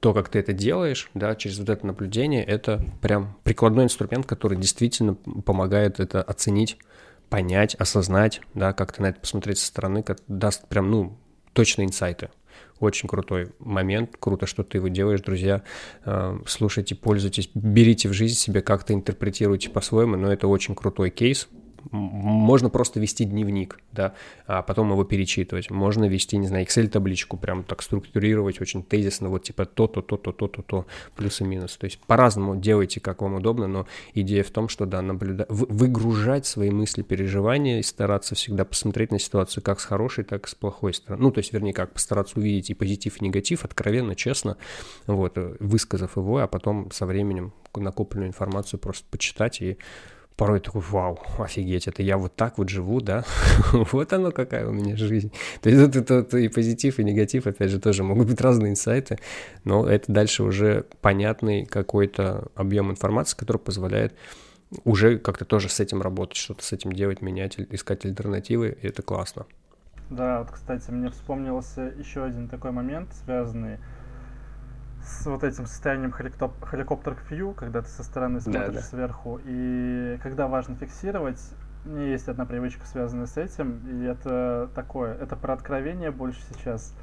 то, как ты это делаешь, да, через вот это наблюдение, это прям прикладной инструмент, который действительно помогает это оценить, понять, осознать, да, как-то на это посмотреть со стороны, как даст прям, ну, точные инсайты. Очень крутой момент, круто, что ты его делаешь, друзья. Э, слушайте, пользуйтесь, берите в жизнь себе, как-то интерпретируйте по-своему, но это очень крутой кейс, можно просто вести дневник, да, а потом его перечитывать. Можно вести, не знаю, Excel-табличку, прям так структурировать очень тезисно, вот типа то-то, то-то, то-то, то, плюс и минус. То есть по-разному делайте, как вам удобно, но идея в том, что, да, наблюдать, выгружать свои мысли, переживания и стараться всегда посмотреть на ситуацию как с хорошей, так и с плохой стороны. Ну, то есть, вернее, как постараться увидеть и позитив, и негатив, откровенно, честно, вот, э, высказав его, а потом со временем накопленную информацию просто почитать и порой такой, вау, офигеть, это я вот так вот живу, да? [LAUGHS] вот оно какая у меня жизнь. То есть это и позитив, и негатив, опять же, тоже могут быть разные инсайты, но это дальше уже понятный какой-то объем информации, который позволяет уже как-то тоже с этим работать, что-то с этим делать, менять, искать альтернативы, и это классно.
Да, вот, кстати, мне вспомнился еще один такой момент, связанный вот этим состоянием helicopter view, когда ты со стороны смотришь да, да. сверху, и когда важно фиксировать, у меня есть одна привычка, связанная с этим, и это такое, это про откровение больше сейчас.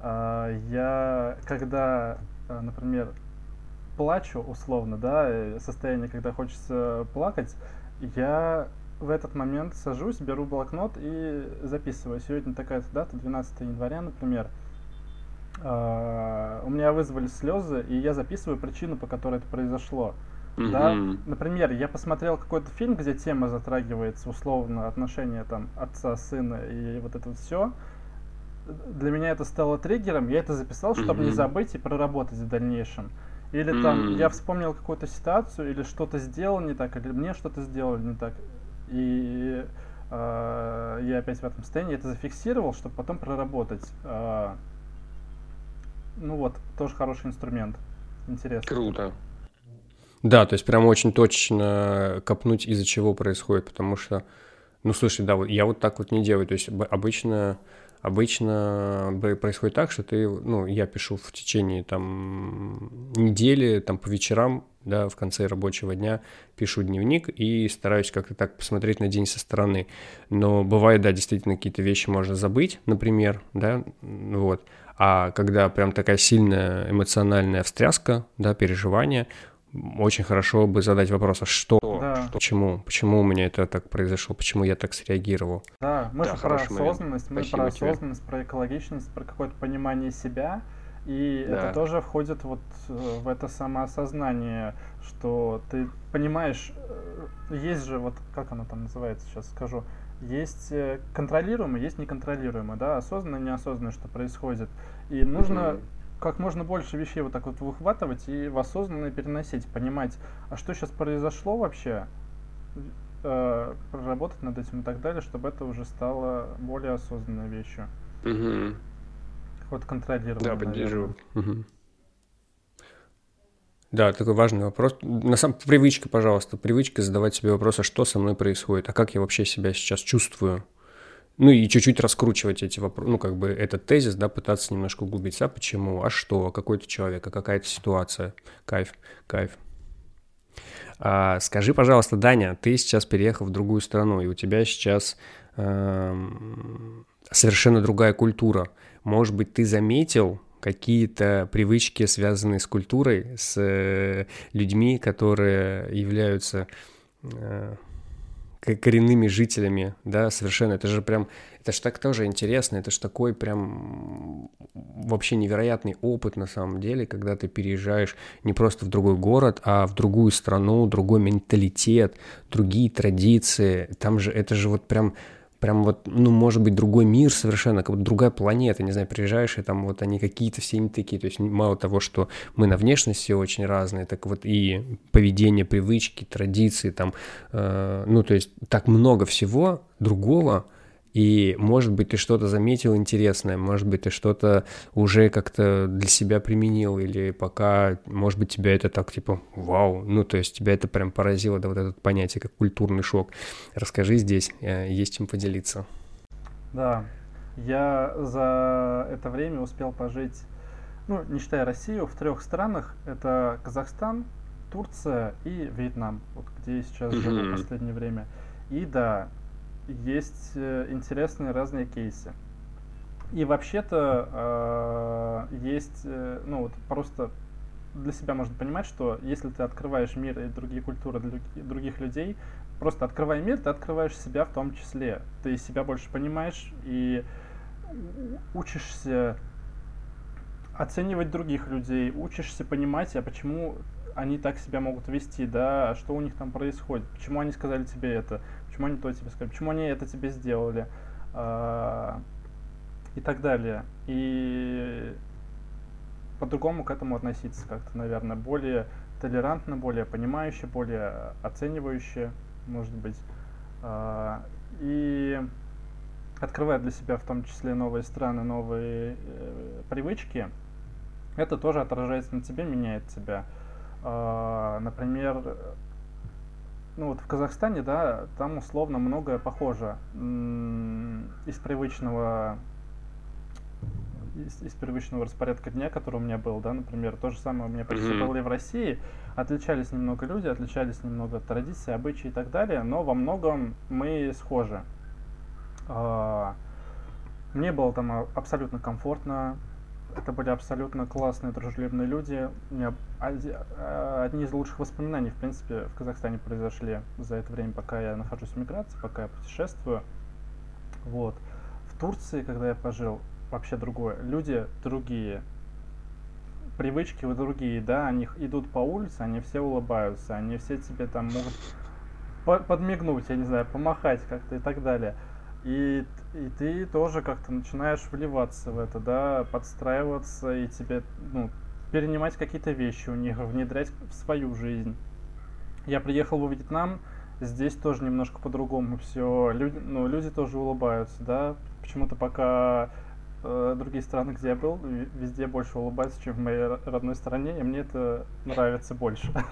А, я, когда, а, например, плачу условно, да, состояние, когда хочется плакать, я в этот момент сажусь, беру блокнот и записываю. Сегодня такая-то дата, 12 января, например. Uh, у меня вызвали слезы, и я записываю причину, по которой это произошло. Mm-hmm. Да, например, я посмотрел какой-то фильм, где тема затрагивается условно отношения там отца, сына и вот это все. Для меня это стало триггером, я это записал, чтобы mm-hmm. не забыть и проработать в дальнейшем. Или mm-hmm. там я вспомнил какую-то ситуацию, или что-то сделал не так, или мне что-то сделали не так. И э, я опять в этом состоянии это зафиксировал, чтобы потом проработать. Э, ну вот, тоже хороший инструмент. Интересно.
Круто.
Да, то есть прям очень точно копнуть, из-за чего происходит, потому что, ну, слушай, да, вот я вот так вот не делаю, то есть обычно, обычно происходит так, что ты, ну, я пишу в течение там недели, там по вечерам, да, в конце рабочего дня пишу дневник и стараюсь как-то так посмотреть на день со стороны. Но бывает, да, действительно какие-то вещи можно забыть, например, да, вот. А когда прям такая сильная эмоциональная встряска, да, переживание, очень хорошо бы задать вопрос, а что, да. почему, почему у меня это так произошло, почему я так среагировал.
Да, мы да, же про осознанность, мы про осознанность, про экологичность, про какое-то понимание себя, и да. это тоже входит вот э, в это самоосознание, что ты понимаешь, э, есть же вот, как оно там называется, сейчас скажу, есть э, контролируемое, есть неконтролируемое, да, осознанно, неосознанно, что происходит. И нужно mm-hmm. как можно больше вещей вот так вот выхватывать и в осознанно переносить, понимать, а что сейчас произошло вообще, э, проработать над этим и так далее, чтобы это уже стало более осознанной вещью.
Mm-hmm.
Вот контролировать.
Да, поддерживаю. Угу.
Да, такой важный вопрос. На самом привычка, пожалуйста, привычка задавать себе вопрос, а что со мной происходит, а как я вообще себя сейчас чувствую. Ну и чуть-чуть раскручивать эти вопросы, ну как бы этот тезис, да, пытаться немножко углубиться, а почему, а что, а какой-то человек, а какая-то ситуация. Кайф, кайф. А, скажи, пожалуйста, Даня, ты сейчас переехал в другую страну, и у тебя сейчас э, совершенно другая культура. Может быть, ты заметил какие-то привычки, связанные с культурой, с э, людьми, которые являются э, коренными жителями, да, совершенно. Это же прям, это же так тоже интересно, это же такой прям вообще невероятный опыт на самом деле, когда ты переезжаешь не просто в другой город, а в другую страну, другой менталитет, другие традиции. Там же, это же вот прям прям вот, ну, может быть, другой мир совершенно, как будто другая планета, не знаю, приезжаешь, и там вот они какие-то все не такие, то есть мало того, что мы на внешность все очень разные, так вот и поведение, привычки, традиции, там, э, ну, то есть так много всего другого, и, может быть, ты что-то заметил интересное, может быть, ты что-то уже как-то для себя применил, или пока, может быть, тебя это так, типа, вау, ну, то есть тебя это прям поразило, да, вот это понятие, как культурный шок. Расскажи здесь, э, есть чем поделиться.
Да, я за это время успел пожить, ну, не считая Россию, в трех странах. Это Казахстан, Турция и Вьетнам, вот где я сейчас живу в последнее время. И да, есть э, интересные разные кейсы. И вообще-то э, есть, э, ну вот просто для себя можно понимать, что если ты открываешь мир и другие культуры для других людей, просто открывая мир, ты открываешь себя в том числе. Ты себя больше понимаешь и учишься оценивать других людей, учишься понимать, а почему они так себя могут вести, да, что у них там происходит, почему они сказали тебе это, почему они то тебе сказали, почему они это тебе сделали э, и так далее. И по-другому к этому относиться как-то, наверное, более толерантно, более понимающе, более оценивающе, может быть. Э, и открывая для себя в том числе новые страны, новые э, привычки, это тоже отражается на тебе, меняет тебя. Э, например, ну вот в Казахстане, да, там условно многое похоже из привычного из, из привычного распорядка дня, который у меня был, да, например, то же самое у меня почти mm-hmm. было и в России. Отличались немного люди, отличались немного традиции, обычаи и так далее, но во многом мы схожи. А, мне было там абсолютно комфортно, это были абсолютно классные, дружелюбные люди. У меня а, одни из лучших воспоминаний, в принципе, в Казахстане произошли за это время, пока я нахожусь в миграции, пока я путешествую. Вот. В Турции, когда я пожил, вообще другое. Люди другие. Привычки вы другие, да, они идут по улице, они все улыбаются, они все тебе там могут подмигнуть, я не знаю, помахать как-то и так далее. И, и ты тоже как-то начинаешь вливаться в это, да, подстраиваться и тебе, ну, перенимать какие-то вещи у них, внедрять в свою жизнь. Я приехал в Вьетнам, здесь тоже немножко по-другому все. Люди, ну, люди тоже улыбаются, да. Почему-то пока э, другие страны, где я был, везде больше улыбаются, чем в моей родной стране, и мне это нравится больше. [LAUGHS]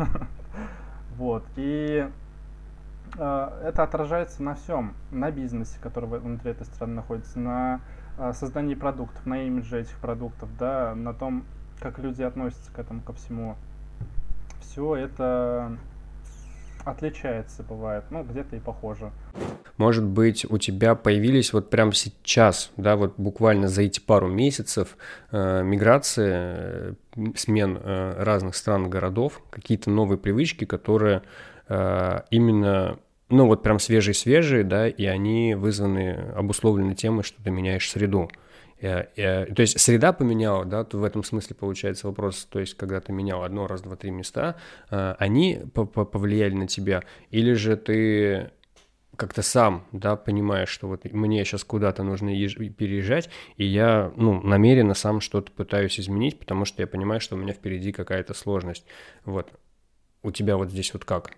Вот. И это отражается на всем, на бизнесе, который внутри этой страны находится, на э, создании продуктов, на имидже этих продуктов, да, на том, как люди относятся к этому, ко всему. Все это отличается, бывает, ну, где-то и похоже.
Может быть, у тебя появились вот прямо сейчас, да, вот буквально за эти пару месяцев э, миграции, э, смен э, разных стран, городов, какие-то новые привычки, которые э, именно, ну, вот прям свежие-свежие, да, и они вызваны, обусловлены тем, что ты меняешь среду. Я, я, то есть среда поменяла, да, то в этом смысле получается вопрос, то есть когда ты менял одно, раз, два, три места, э, они повлияли на тебя, или же ты как-то сам, да, понимаешь, что вот мне сейчас куда-то нужно переезжать, и я, ну, намеренно сам что-то пытаюсь изменить, потому что я понимаю, что у меня впереди какая-то сложность. Вот. У тебя вот здесь вот как?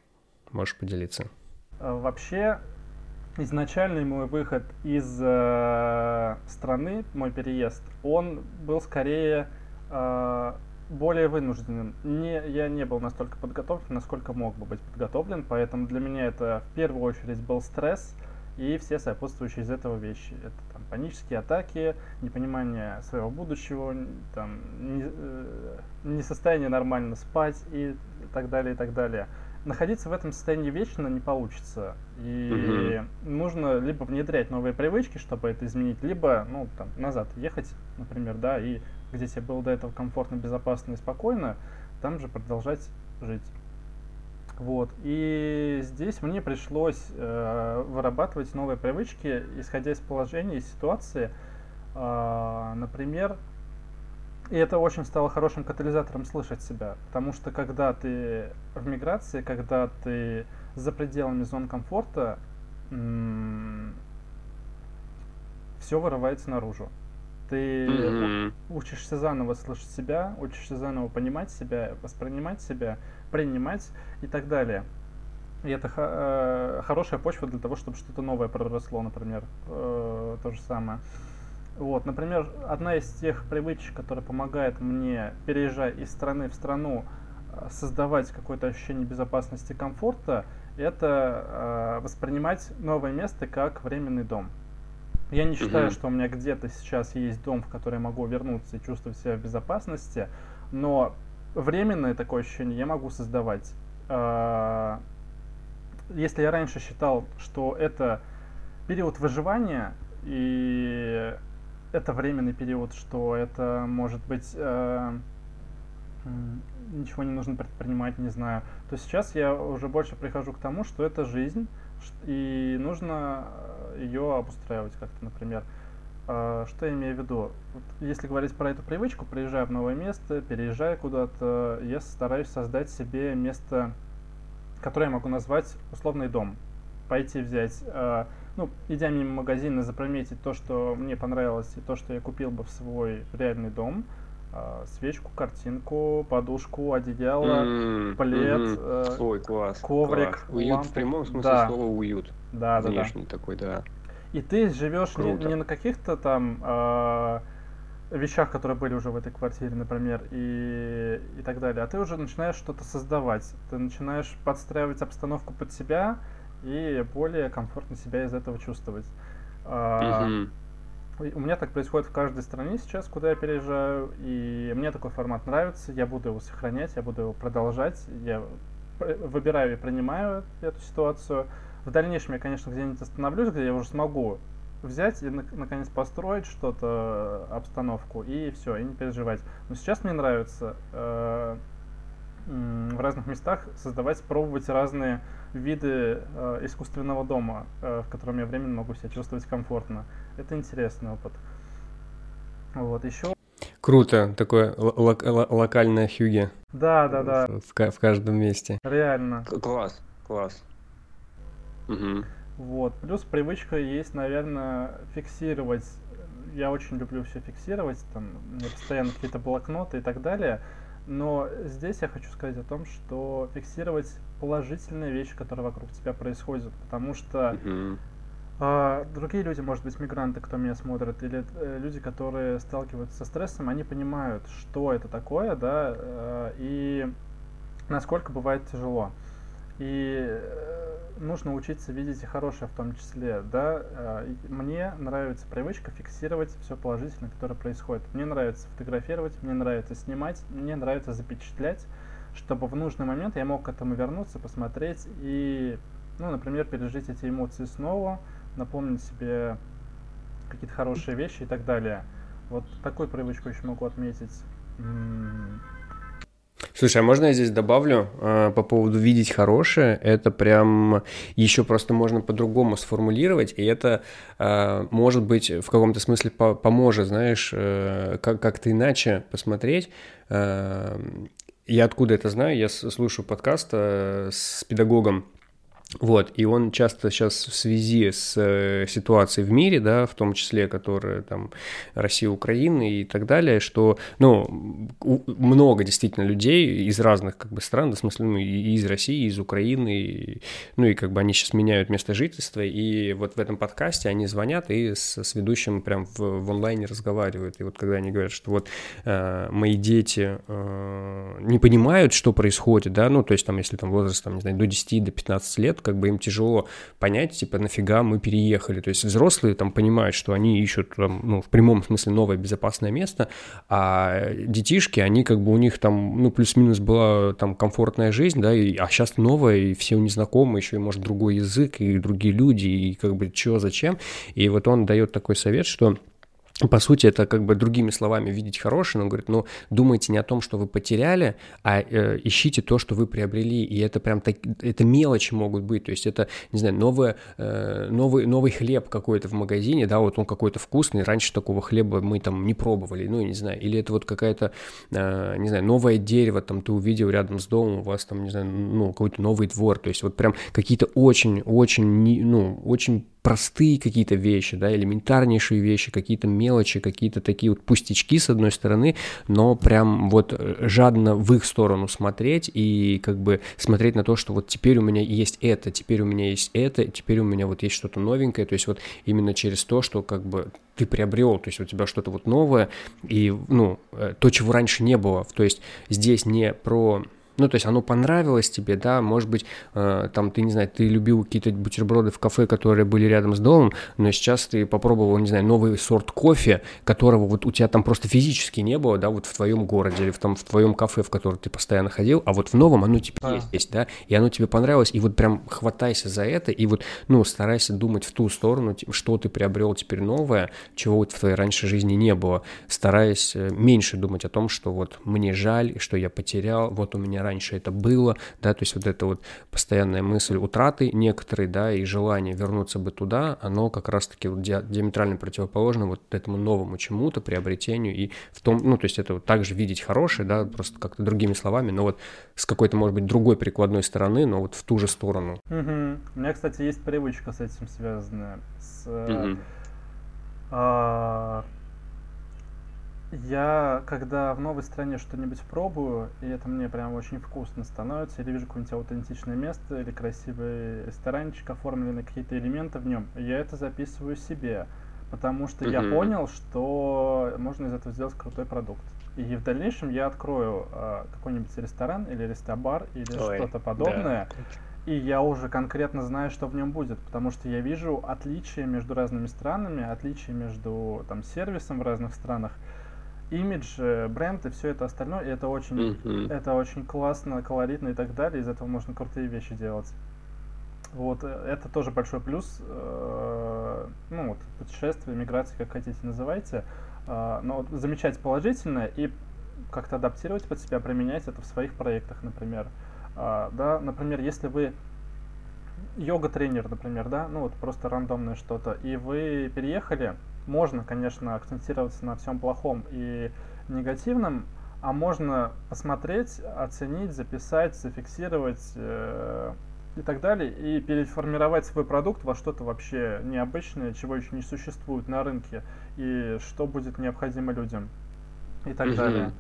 Можешь поделиться?
Вообще, изначальный мой выход из э, страны, мой переезд, он был скорее э, более вынужденным. Не, я не был настолько подготовлен, насколько мог бы быть подготовлен, поэтому для меня это в первую очередь был стресс и все сопутствующие из этого вещи. Это там, панические атаки, непонимание своего будущего, там, не, э, несостояние нормально спать и так далее, и так далее находиться в этом состоянии вечно не получится. И угу. нужно либо внедрять новые привычки, чтобы это изменить, либо, ну, там, назад ехать, например, да, и где тебе было до этого комфортно, безопасно и спокойно, там же продолжать жить. Вот. И здесь мне пришлось э, вырабатывать новые привычки, исходя из положения, из ситуации. Э, например, и это очень стало хорошим катализатором слышать себя, потому что когда ты в миграции, когда ты за пределами зон комфорта, все вырывается наружу. Ты mm-hmm. учишься заново слышать себя, учишься заново понимать себя, воспринимать себя, принимать и так далее. И это э, хорошая почва для того, чтобы что-то новое проросло, например, э, то же самое. Вот, например, одна из тех привычек, которая помогает мне, переезжая из страны в страну, э, создавать какое-то ощущение безопасности и комфорта, это э, воспринимать новое место как временный дом. Я не считаю, mm-hmm. что у меня где-то сейчас есть дом, в который я могу вернуться и чувствовать себя в безопасности, но временное такое ощущение я могу создавать. Э, если я раньше считал, что это период выживания, и это временный период, что это может быть э, ничего не нужно предпринимать, не знаю, то сейчас я уже больше прихожу к тому, что это жизнь, и нужно э, ее обустраивать как-то, например. Э, что я имею в виду? Если говорить про эту привычку, приезжая в новое место, переезжая куда-то, я стараюсь создать себе место, которое я могу назвать условный дом. Пойти взять э, ну, идя мимо магазина, заприметить то, что мне понравилось, и то, что я купил бы в свой реальный дом, э, свечку, картинку, подушку, одеяло, mm, плед, mm-hmm. э,
Ой, класс,
коврик,
класс. Уют лампу. в прямом смысле да. слова уют.
Да, да,
Внешний
да.
такой, да.
И ты живешь не, не на каких-то там э, вещах, которые были уже в этой квартире, например, и, и так далее. А ты уже начинаешь что-то создавать. Ты начинаешь подстраивать обстановку под себя и более комфортно себя из этого чувствовать. Uh-huh. У меня так происходит в каждой стране сейчас, куда я переезжаю, и мне такой формат нравится, я буду его сохранять, я буду его продолжать, я выбираю и принимаю эту ситуацию. В дальнейшем я, конечно, где-нибудь остановлюсь, где я уже смогу взять и наконец построить что-то, обстановку, и все, и не переживать. Но сейчас мне нравится э, в разных местах создавать, пробовать разные виды э, искусственного дома, э, в котором я временно могу себя чувствовать комфортно. Это интересный опыт. Вот, еще...
Круто, такое лок локальное хюги.
Да, да, да.
В, в каждом месте.
Реально.
Класс, класс.
Угу. Вот. Плюс привычка есть, наверное, фиксировать. Я очень люблю все фиксировать, там, у меня постоянно какие-то блокноты и так далее. Но здесь я хочу сказать о том, что фиксировать положительные вещи, которые вокруг тебя происходят, потому что uh-huh. э, другие люди, может быть, мигранты, кто меня смотрит, или э, люди, которые сталкиваются со стрессом, они понимают, что это такое, да, э, и насколько бывает тяжело. И э, нужно учиться видеть и хорошее в том числе, да. Э, мне нравится привычка фиксировать все положительное, которое происходит. Мне нравится фотографировать, мне нравится снимать, мне нравится запечатлять, чтобы в нужный момент я мог к этому вернуться, посмотреть и, ну, например, пережить эти эмоции снова, напомнить себе какие-то хорошие вещи и так далее. Вот такую привычку еще могу отметить.
Слушай, а можно я здесь добавлю э, по поводу видеть хорошее? Это прям еще просто можно по-другому сформулировать, и это э, может быть в каком-то смысле по поможет, знаешь, э, как- как-то иначе посмотреть. Э, я откуда это знаю? Я слушаю подкаст э, с педагогом вот, и он часто сейчас в связи с э, ситуацией в мире, да, в том числе, которая там Россия, Украина и так далее, что, ну, много действительно людей из разных как бы стран, да, в смысле, ну, и из России, и из Украины, и, ну, и как бы они сейчас меняют место жительства, и вот в этом подкасте они звонят и с, с ведущим прям в, в онлайне разговаривают, и вот когда они говорят, что вот э, мои дети э, не понимают, что происходит, да, ну, то есть там, если там возраст, там, не знаю, до 10, до 15 лет, как бы им тяжело понять, типа, нафига мы переехали. То есть взрослые там понимают, что они ищут, там, ну, в прямом смысле новое безопасное место, а детишки, они как бы у них там, ну, плюс-минус была там комфортная жизнь, да, и, а сейчас новое, и все незнакомые, еще и, может, другой язык, и другие люди, и как бы чего, зачем. И вот он дает такой совет, что по сути, это как бы другими словами видеть хорошее, но он говорит, ну, думайте не о том, что вы потеряли, а э, ищите то, что вы приобрели, и это прям так, это мелочи могут быть, то есть это, не знаю, новое, э, новый, новый хлеб какой-то в магазине, да, вот он какой-то вкусный, раньше такого хлеба мы там не пробовали, ну, не знаю, или это вот какая-то, э, не знаю, новое дерево, там ты увидел рядом с домом, у вас там, не знаю, ну, какой-то новый двор, то есть вот прям какие-то очень-очень, ну, очень простые какие-то вещи, да, элементарнейшие вещи, какие-то мелочи, какие-то такие вот пустячки с одной стороны, но прям вот э, жадно в их сторону смотреть и как бы смотреть на то, что вот теперь у меня есть это, теперь у меня есть это, теперь у меня вот есть что-то новенькое, то есть вот именно через то, что как бы ты приобрел, то есть у тебя что-то вот новое и, ну, э, то, чего раньше не было, то есть здесь не про ну, то есть оно понравилось тебе, да, может быть, э, там, ты, не знаю, ты любил какие-то бутерброды в кафе, которые были рядом с домом, но сейчас ты попробовал, не знаю, новый сорт кофе, которого вот у тебя там просто физически не было, да, вот в твоем городе или в, там, в твоем кафе, в котором ты постоянно ходил, а вот в новом оно тебе а. есть, да, и оно тебе понравилось, и вот прям хватайся за это, и вот, ну, старайся думать в ту сторону, что ты приобрел теперь новое, чего вот в твоей раньше жизни не было, стараясь э, меньше думать о том, что вот мне жаль, что я потерял, вот у меня раньше это было, да, то есть вот эта вот постоянная мысль утраты некоторые, да, и желание вернуться бы туда, оно как раз-таки вот диаметрально противоположно вот этому новому чему-то, приобретению, и в том, ну, то есть это вот также видеть хорошее, да, просто как-то другими словами, но вот с какой-то, может быть, другой прикладной стороны, но вот в ту же сторону.
Угу. У меня, кстати, есть привычка с этим связанная, с... Угу. А, я, когда в новой стране что-нибудь пробую, и это мне прям очень вкусно становится, или вижу какое-нибудь аутентичное место, или красивый ресторанчик, оформлены какие-то элементы в нем, я это записываю себе. потому что я понял, что можно из этого сделать крутой продукт. И в дальнейшем я открою э, какой-нибудь ресторан или рестобар или что-то подобное. Да. И я уже конкретно знаю, что в нем будет, потому что я вижу отличия между разными странами, отличия между там сервисом в разных странах, имидж, э, бренд и все это остальное. И это очень, mm-hmm. это очень классно, колоритно и так далее. Из этого можно крутые вещи делать. Вот, э, это тоже большой плюс, э, ну, вот, путешествие, миграция, как хотите называйте, но вот замечать положительное и как-то адаптировать под себя, применять это в своих проектах, например. Да, например, если вы йога-тренер, например, да, ну вот просто рандомное что-то, и вы переехали, можно, конечно, акцентироваться на всем плохом и негативном, а можно посмотреть, оценить, записать, зафиксировать, э, и так далее, и переформировать свой продукт во что-то вообще необычное, чего еще не существует на рынке, и что будет необходимо людям, и так mm-hmm. далее.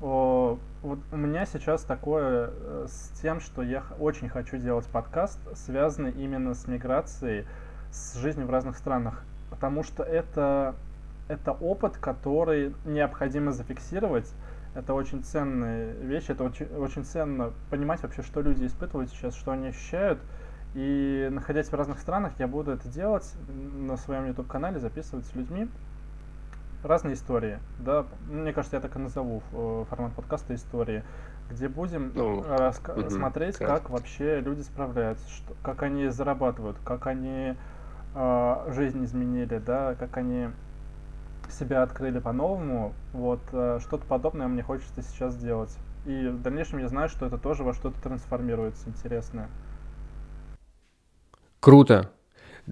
О, вот у меня сейчас такое э, с тем, что я очень хочу делать подкаст, связанный именно с миграцией, с жизнью в разных странах, потому что это, это опыт, который необходимо зафиксировать, это очень ценная вещь, это очень, очень ценно понимать вообще, что люди испытывают сейчас, что они ощущают. И находясь в разных странах, я буду это делать на своем YouTube-канале, записывать с людьми разные истории. Да, мне кажется, я так и назову э, формат подкаста истории, где будем ну, раска- угу, смотреть, как вообще люди справляются, что, как они зарабатывают, как они э, жизнь изменили, да, как они себя открыли по-новому, вот э, что-то подобное мне хочется сейчас сделать. И в дальнейшем я знаю, что это тоже во что-то трансформируется интересное.
Круто.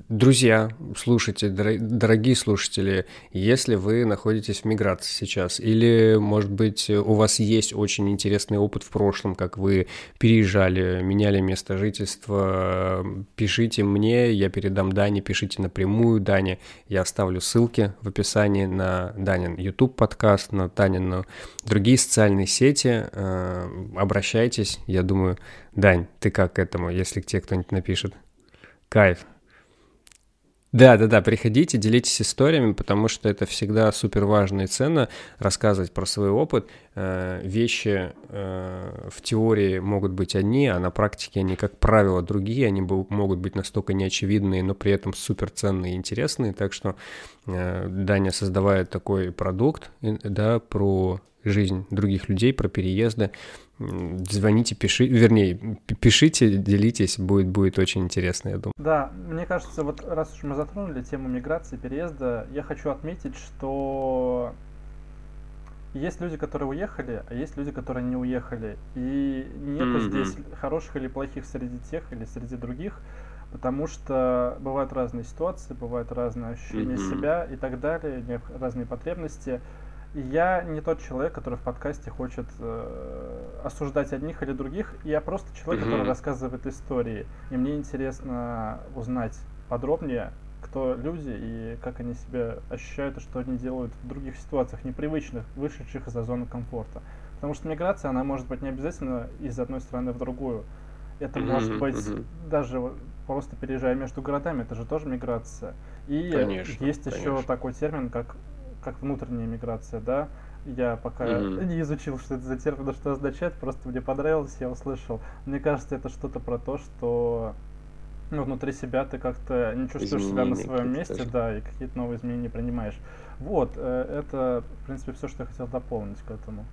Друзья, слушайте, дорогие слушатели, если вы находитесь в миграции сейчас, или, может быть, у вас есть очень интересный опыт в прошлом, как вы переезжали, меняли место жительства, пишите мне, я передам Дане, пишите напрямую Дане, я оставлю ссылки в описании на Данин YouTube подкаст, на Данин другие социальные сети, э, обращайтесь, я думаю, Дань, ты как к этому, если тебе кто-нибудь напишет? Кайф. Да, да, да, приходите, делитесь историями, потому что это всегда супер важно и ценно рассказывать про свой опыт. Э, вещи э, в теории могут быть одни, а на практике они, как правило, другие. Они могут быть настолько неочевидные, но при этом супер ценные и интересные. Так что э, Даня создавает такой продукт, да, про жизнь других людей, про переезды звоните, пишите, вернее, пишите, делитесь, будет, будет очень интересно, я думаю.
Да, мне кажется, вот раз уж мы затронули тему миграции, переезда, я хочу отметить, что есть люди, которые уехали, а есть люди, которые не уехали. И нету mm-hmm. здесь хороших или плохих среди тех или среди других, потому что бывают разные ситуации, бывают разные ощущения mm-hmm. себя и так далее, разные потребности я не тот человек, который в подкасте хочет э, осуждать одних или других. Я просто человек, mm-hmm. который рассказывает истории. И мне интересно узнать подробнее, кто люди и как они себя ощущают и что они делают в других ситуациях, непривычных, вышедших из-за зоны комфорта. Потому что миграция, она может быть не обязательно из одной страны в другую. Это mm-hmm, может быть mm-hmm. даже просто переезжая между городами, это же тоже миграция. И конечно, есть конечно. еще такой термин, как как внутренняя миграция, да. Я пока mm-hmm. не изучил, что это за термин, что означает, просто мне понравилось, я услышал. Мне кажется, это что-то про то, что ну, внутри себя ты как-то не чувствуешь изменения себя на своем месте, тоже. да, и какие-то новые изменения принимаешь. Вот, э, это, в принципе, все, что я хотел дополнить к этому.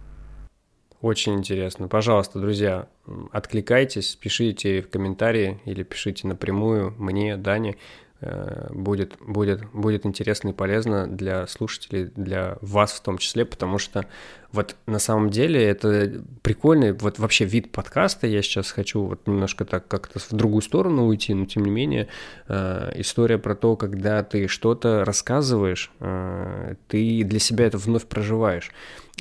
Очень интересно. Пожалуйста, друзья, откликайтесь, пишите в комментарии или пишите напрямую мне, Дане. Э, будет, будет, будет интересно и полезно для слушателей, для вас в том числе, потому что вот на самом деле это прикольный вот вообще вид подкаста. Я сейчас хочу вот немножко так как-то в другую сторону уйти, но тем не менее э, история про то, когда ты что-то рассказываешь, э, ты для себя это вновь проживаешь.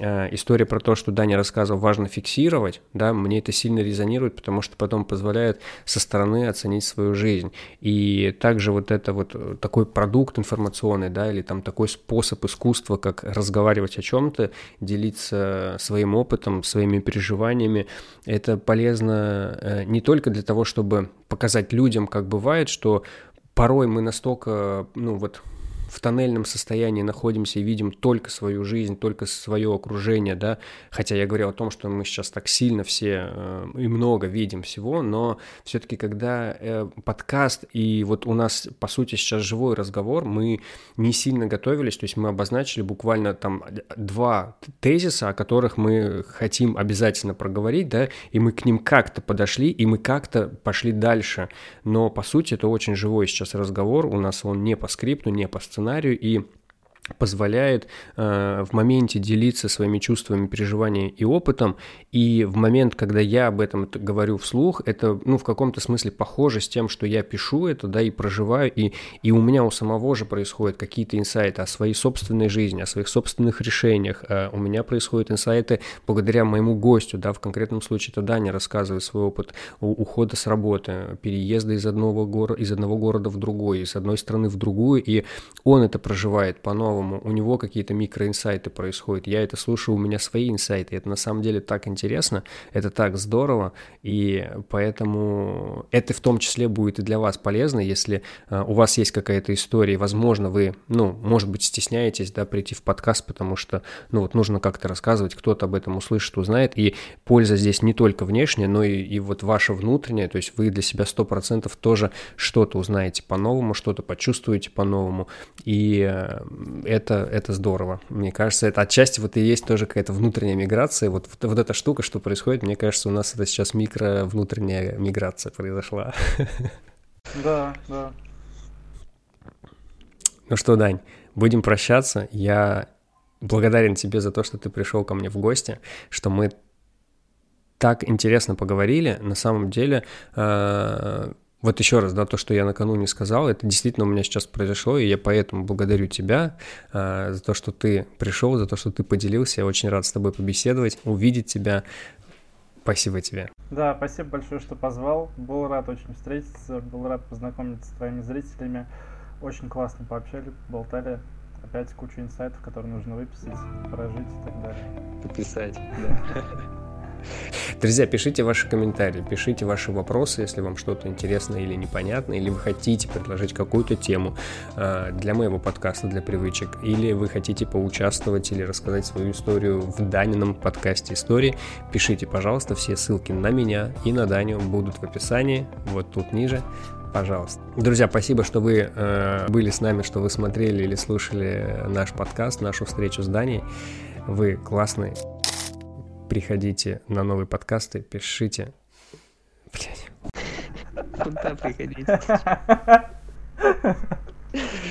Э, история про то, что Даня рассказывал, важно фиксировать, да, мне это сильно резонирует, потому что потом позволяет со стороны оценить свою жизнь. И также вот это вот такой продукт информационный, да, или там такой способ искусства, как разговаривать о чем-то, делиться своим опытом, своими переживаниями, это полезно э, не только для того, чтобы показать людям, как бывает, что порой мы настолько, ну вот, в тоннельном состоянии находимся и видим только свою жизнь, только свое окружение, да, хотя я говорил о том, что мы сейчас так сильно все э, и много видим всего, но все-таки когда э, подкаст и вот у нас, по сути, сейчас живой разговор, мы не сильно готовились, то есть мы обозначили буквально там два тезиса, о которых мы хотим обязательно проговорить, да, и мы к ним как-то подошли, и мы как-то пошли дальше, но, по сути, это очень живой сейчас разговор, у нас он не по скрипту, не по сценарию, scenarijų į позволяет э, в моменте делиться своими чувствами, переживаниями и опытом, и в момент, когда я об этом говорю вслух, это, ну, в каком-то смысле похоже с тем, что я пишу это, да, и проживаю, и, и у меня у самого же происходят какие-то инсайты о своей собственной жизни, о своих собственных решениях, э, у меня происходят инсайты благодаря моему гостю, да, в конкретном случае это Даня рассказывает свой опыт ухода с работы, переезда из одного, города, из одного города в другой, из одной страны в другую, и он это проживает по-новому, по-новому, у него какие-то микроинсайты происходят, я это слушаю, у меня свои инсайты, это на самом деле так интересно, это так здорово, и поэтому это в том числе будет и для вас полезно, если uh, у вас есть какая-то история, возможно, вы, ну, может быть, стесняетесь, да, прийти в подкаст, потому что, ну, вот нужно как-то рассказывать, кто-то об этом услышит, узнает, и польза здесь не только внешняя, но и, и вот ваша внутренняя, то есть вы для себя 100% тоже что-то узнаете по-новому, что-то почувствуете по-новому, и э, это, это здорово. Мне кажется, это отчасти вот и есть тоже какая-то внутренняя миграция. Вот, вот, вот эта штука, что происходит, мне кажется, у нас это сейчас микро внутренняя миграция произошла. [LAUGHS]
Да, да.
Ну что, Дань, будем прощаться. Я благодарен тебе за то, что ты пришел ко мне в гости, что мы так интересно поговорили. На самом деле, э, вот еще раз, да, то, что я накануне сказал, это действительно у меня сейчас произошло, и я поэтому благодарю тебя э, за то, что ты пришел, за то, что ты поделился. Я очень рад с тобой побеседовать, увидеть тебя. Спасибо тебе.
Да, спасибо большое, что позвал. Был рад очень встретиться, был рад познакомиться с твоими зрителями. Очень классно пообщали, болтали. Опять кучу инсайтов, которые нужно выписать, прожить и так далее.
Пописать, да. [LAUGHS]
Друзья, пишите ваши комментарии, пишите ваши вопросы, если вам что-то интересно или непонятно, или вы хотите предложить какую-то тему э, для моего подкаста, для привычек, или вы хотите поучаствовать или рассказать свою историю в Данином подкасте истории, пишите, пожалуйста, все ссылки на меня и на Даню будут в описании, вот тут ниже пожалуйста. Друзья, спасибо, что вы э, были с нами, что вы смотрели или слушали наш подкаст, нашу встречу с Даней. Вы классные приходите на новые подкасты, пишите. Блять.
Куда приходите? [LAUGHS]